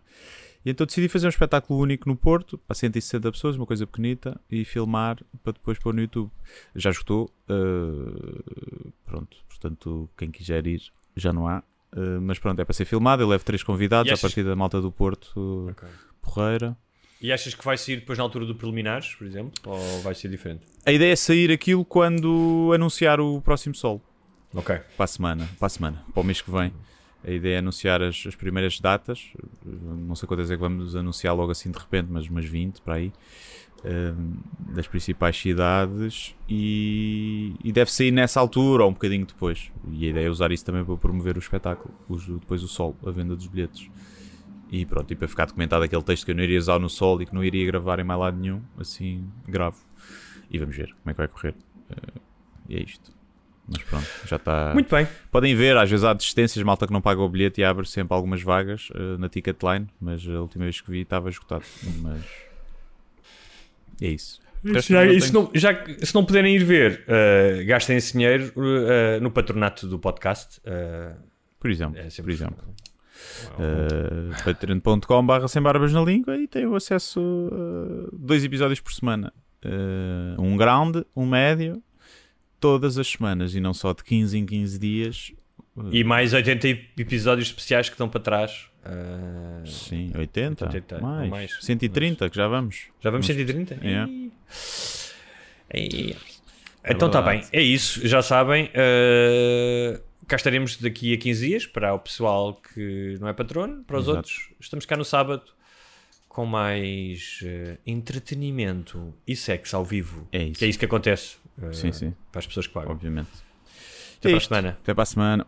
E então decidi fazer um espetáculo único no Porto, para 160 pessoas, uma coisa pequenita, e filmar para depois pôr no YouTube. Já esgotou, eh, pronto, portanto, quem quiser ir, já não há. Eh, mas pronto, é para ser filmado. Eu levo três convidados E a partir da malta do Porto, Porreira. E achas que vai sair depois na altura do preliminares, por exemplo? Ou vai ser diferente? A ideia é sair aquilo quando anunciar o próximo solo. Ok. Para a semana, para a semana, para o mês que vem. A ideia é anunciar as, as primeiras datas. Não sei quantas é que vamos anunciar logo assim de repente, mas umas 20 para aí. das principais cidades e, e deve sair nessa altura ou um bocadinho depois. E a ideia é usar isso também para promover o espetáculo, os- depois o sol, a venda dos bilhetes. E pronto, e para ficar documentado aquele texto que eu não iria usar no sol e que não iria gravar em mais lado nenhum, assim, gravo. E vamos ver como é que vai correr. Eh, e é isto. Mas pronto, já está. Muito bem. Podem ver, às vezes há desistências, malta que não paga o bilhete e abre sempre algumas vagas eh, na Ticketline, mas a última vez que vi estava esgotado. Mas é isso. Já, não e se, não, já que- se não puderem ir ver, uh, gastem esse dinheiro uh, no patronato do podcast. uh, Por exemplo, é por exemplo. Uh, patreon.com barra sem barbas na língua e têm o acesso a dois episódios por semana. Uh, um grande, um médio, todas as semanas e não só de 15 em 15 dias. E mais 80 episódios especiais que estão para trás. Uh, Sim, 80, 80, ou mais, mais. 130 que já vamos. já vamos Nos- 130? É. Ih. Ih. É então está bem, é isso, já sabem. uh, cá estaremos daqui a 15 dias para o pessoal que não é patrono, para os Exato. outros. Estamos cá no sábado com mais uh, entretenimento e sexo ao vivo. É isso. Que é isso que acontece uh, Sim, sim. para as pessoas que pagam. Obviamente. Até É para a semana. Até para a semana.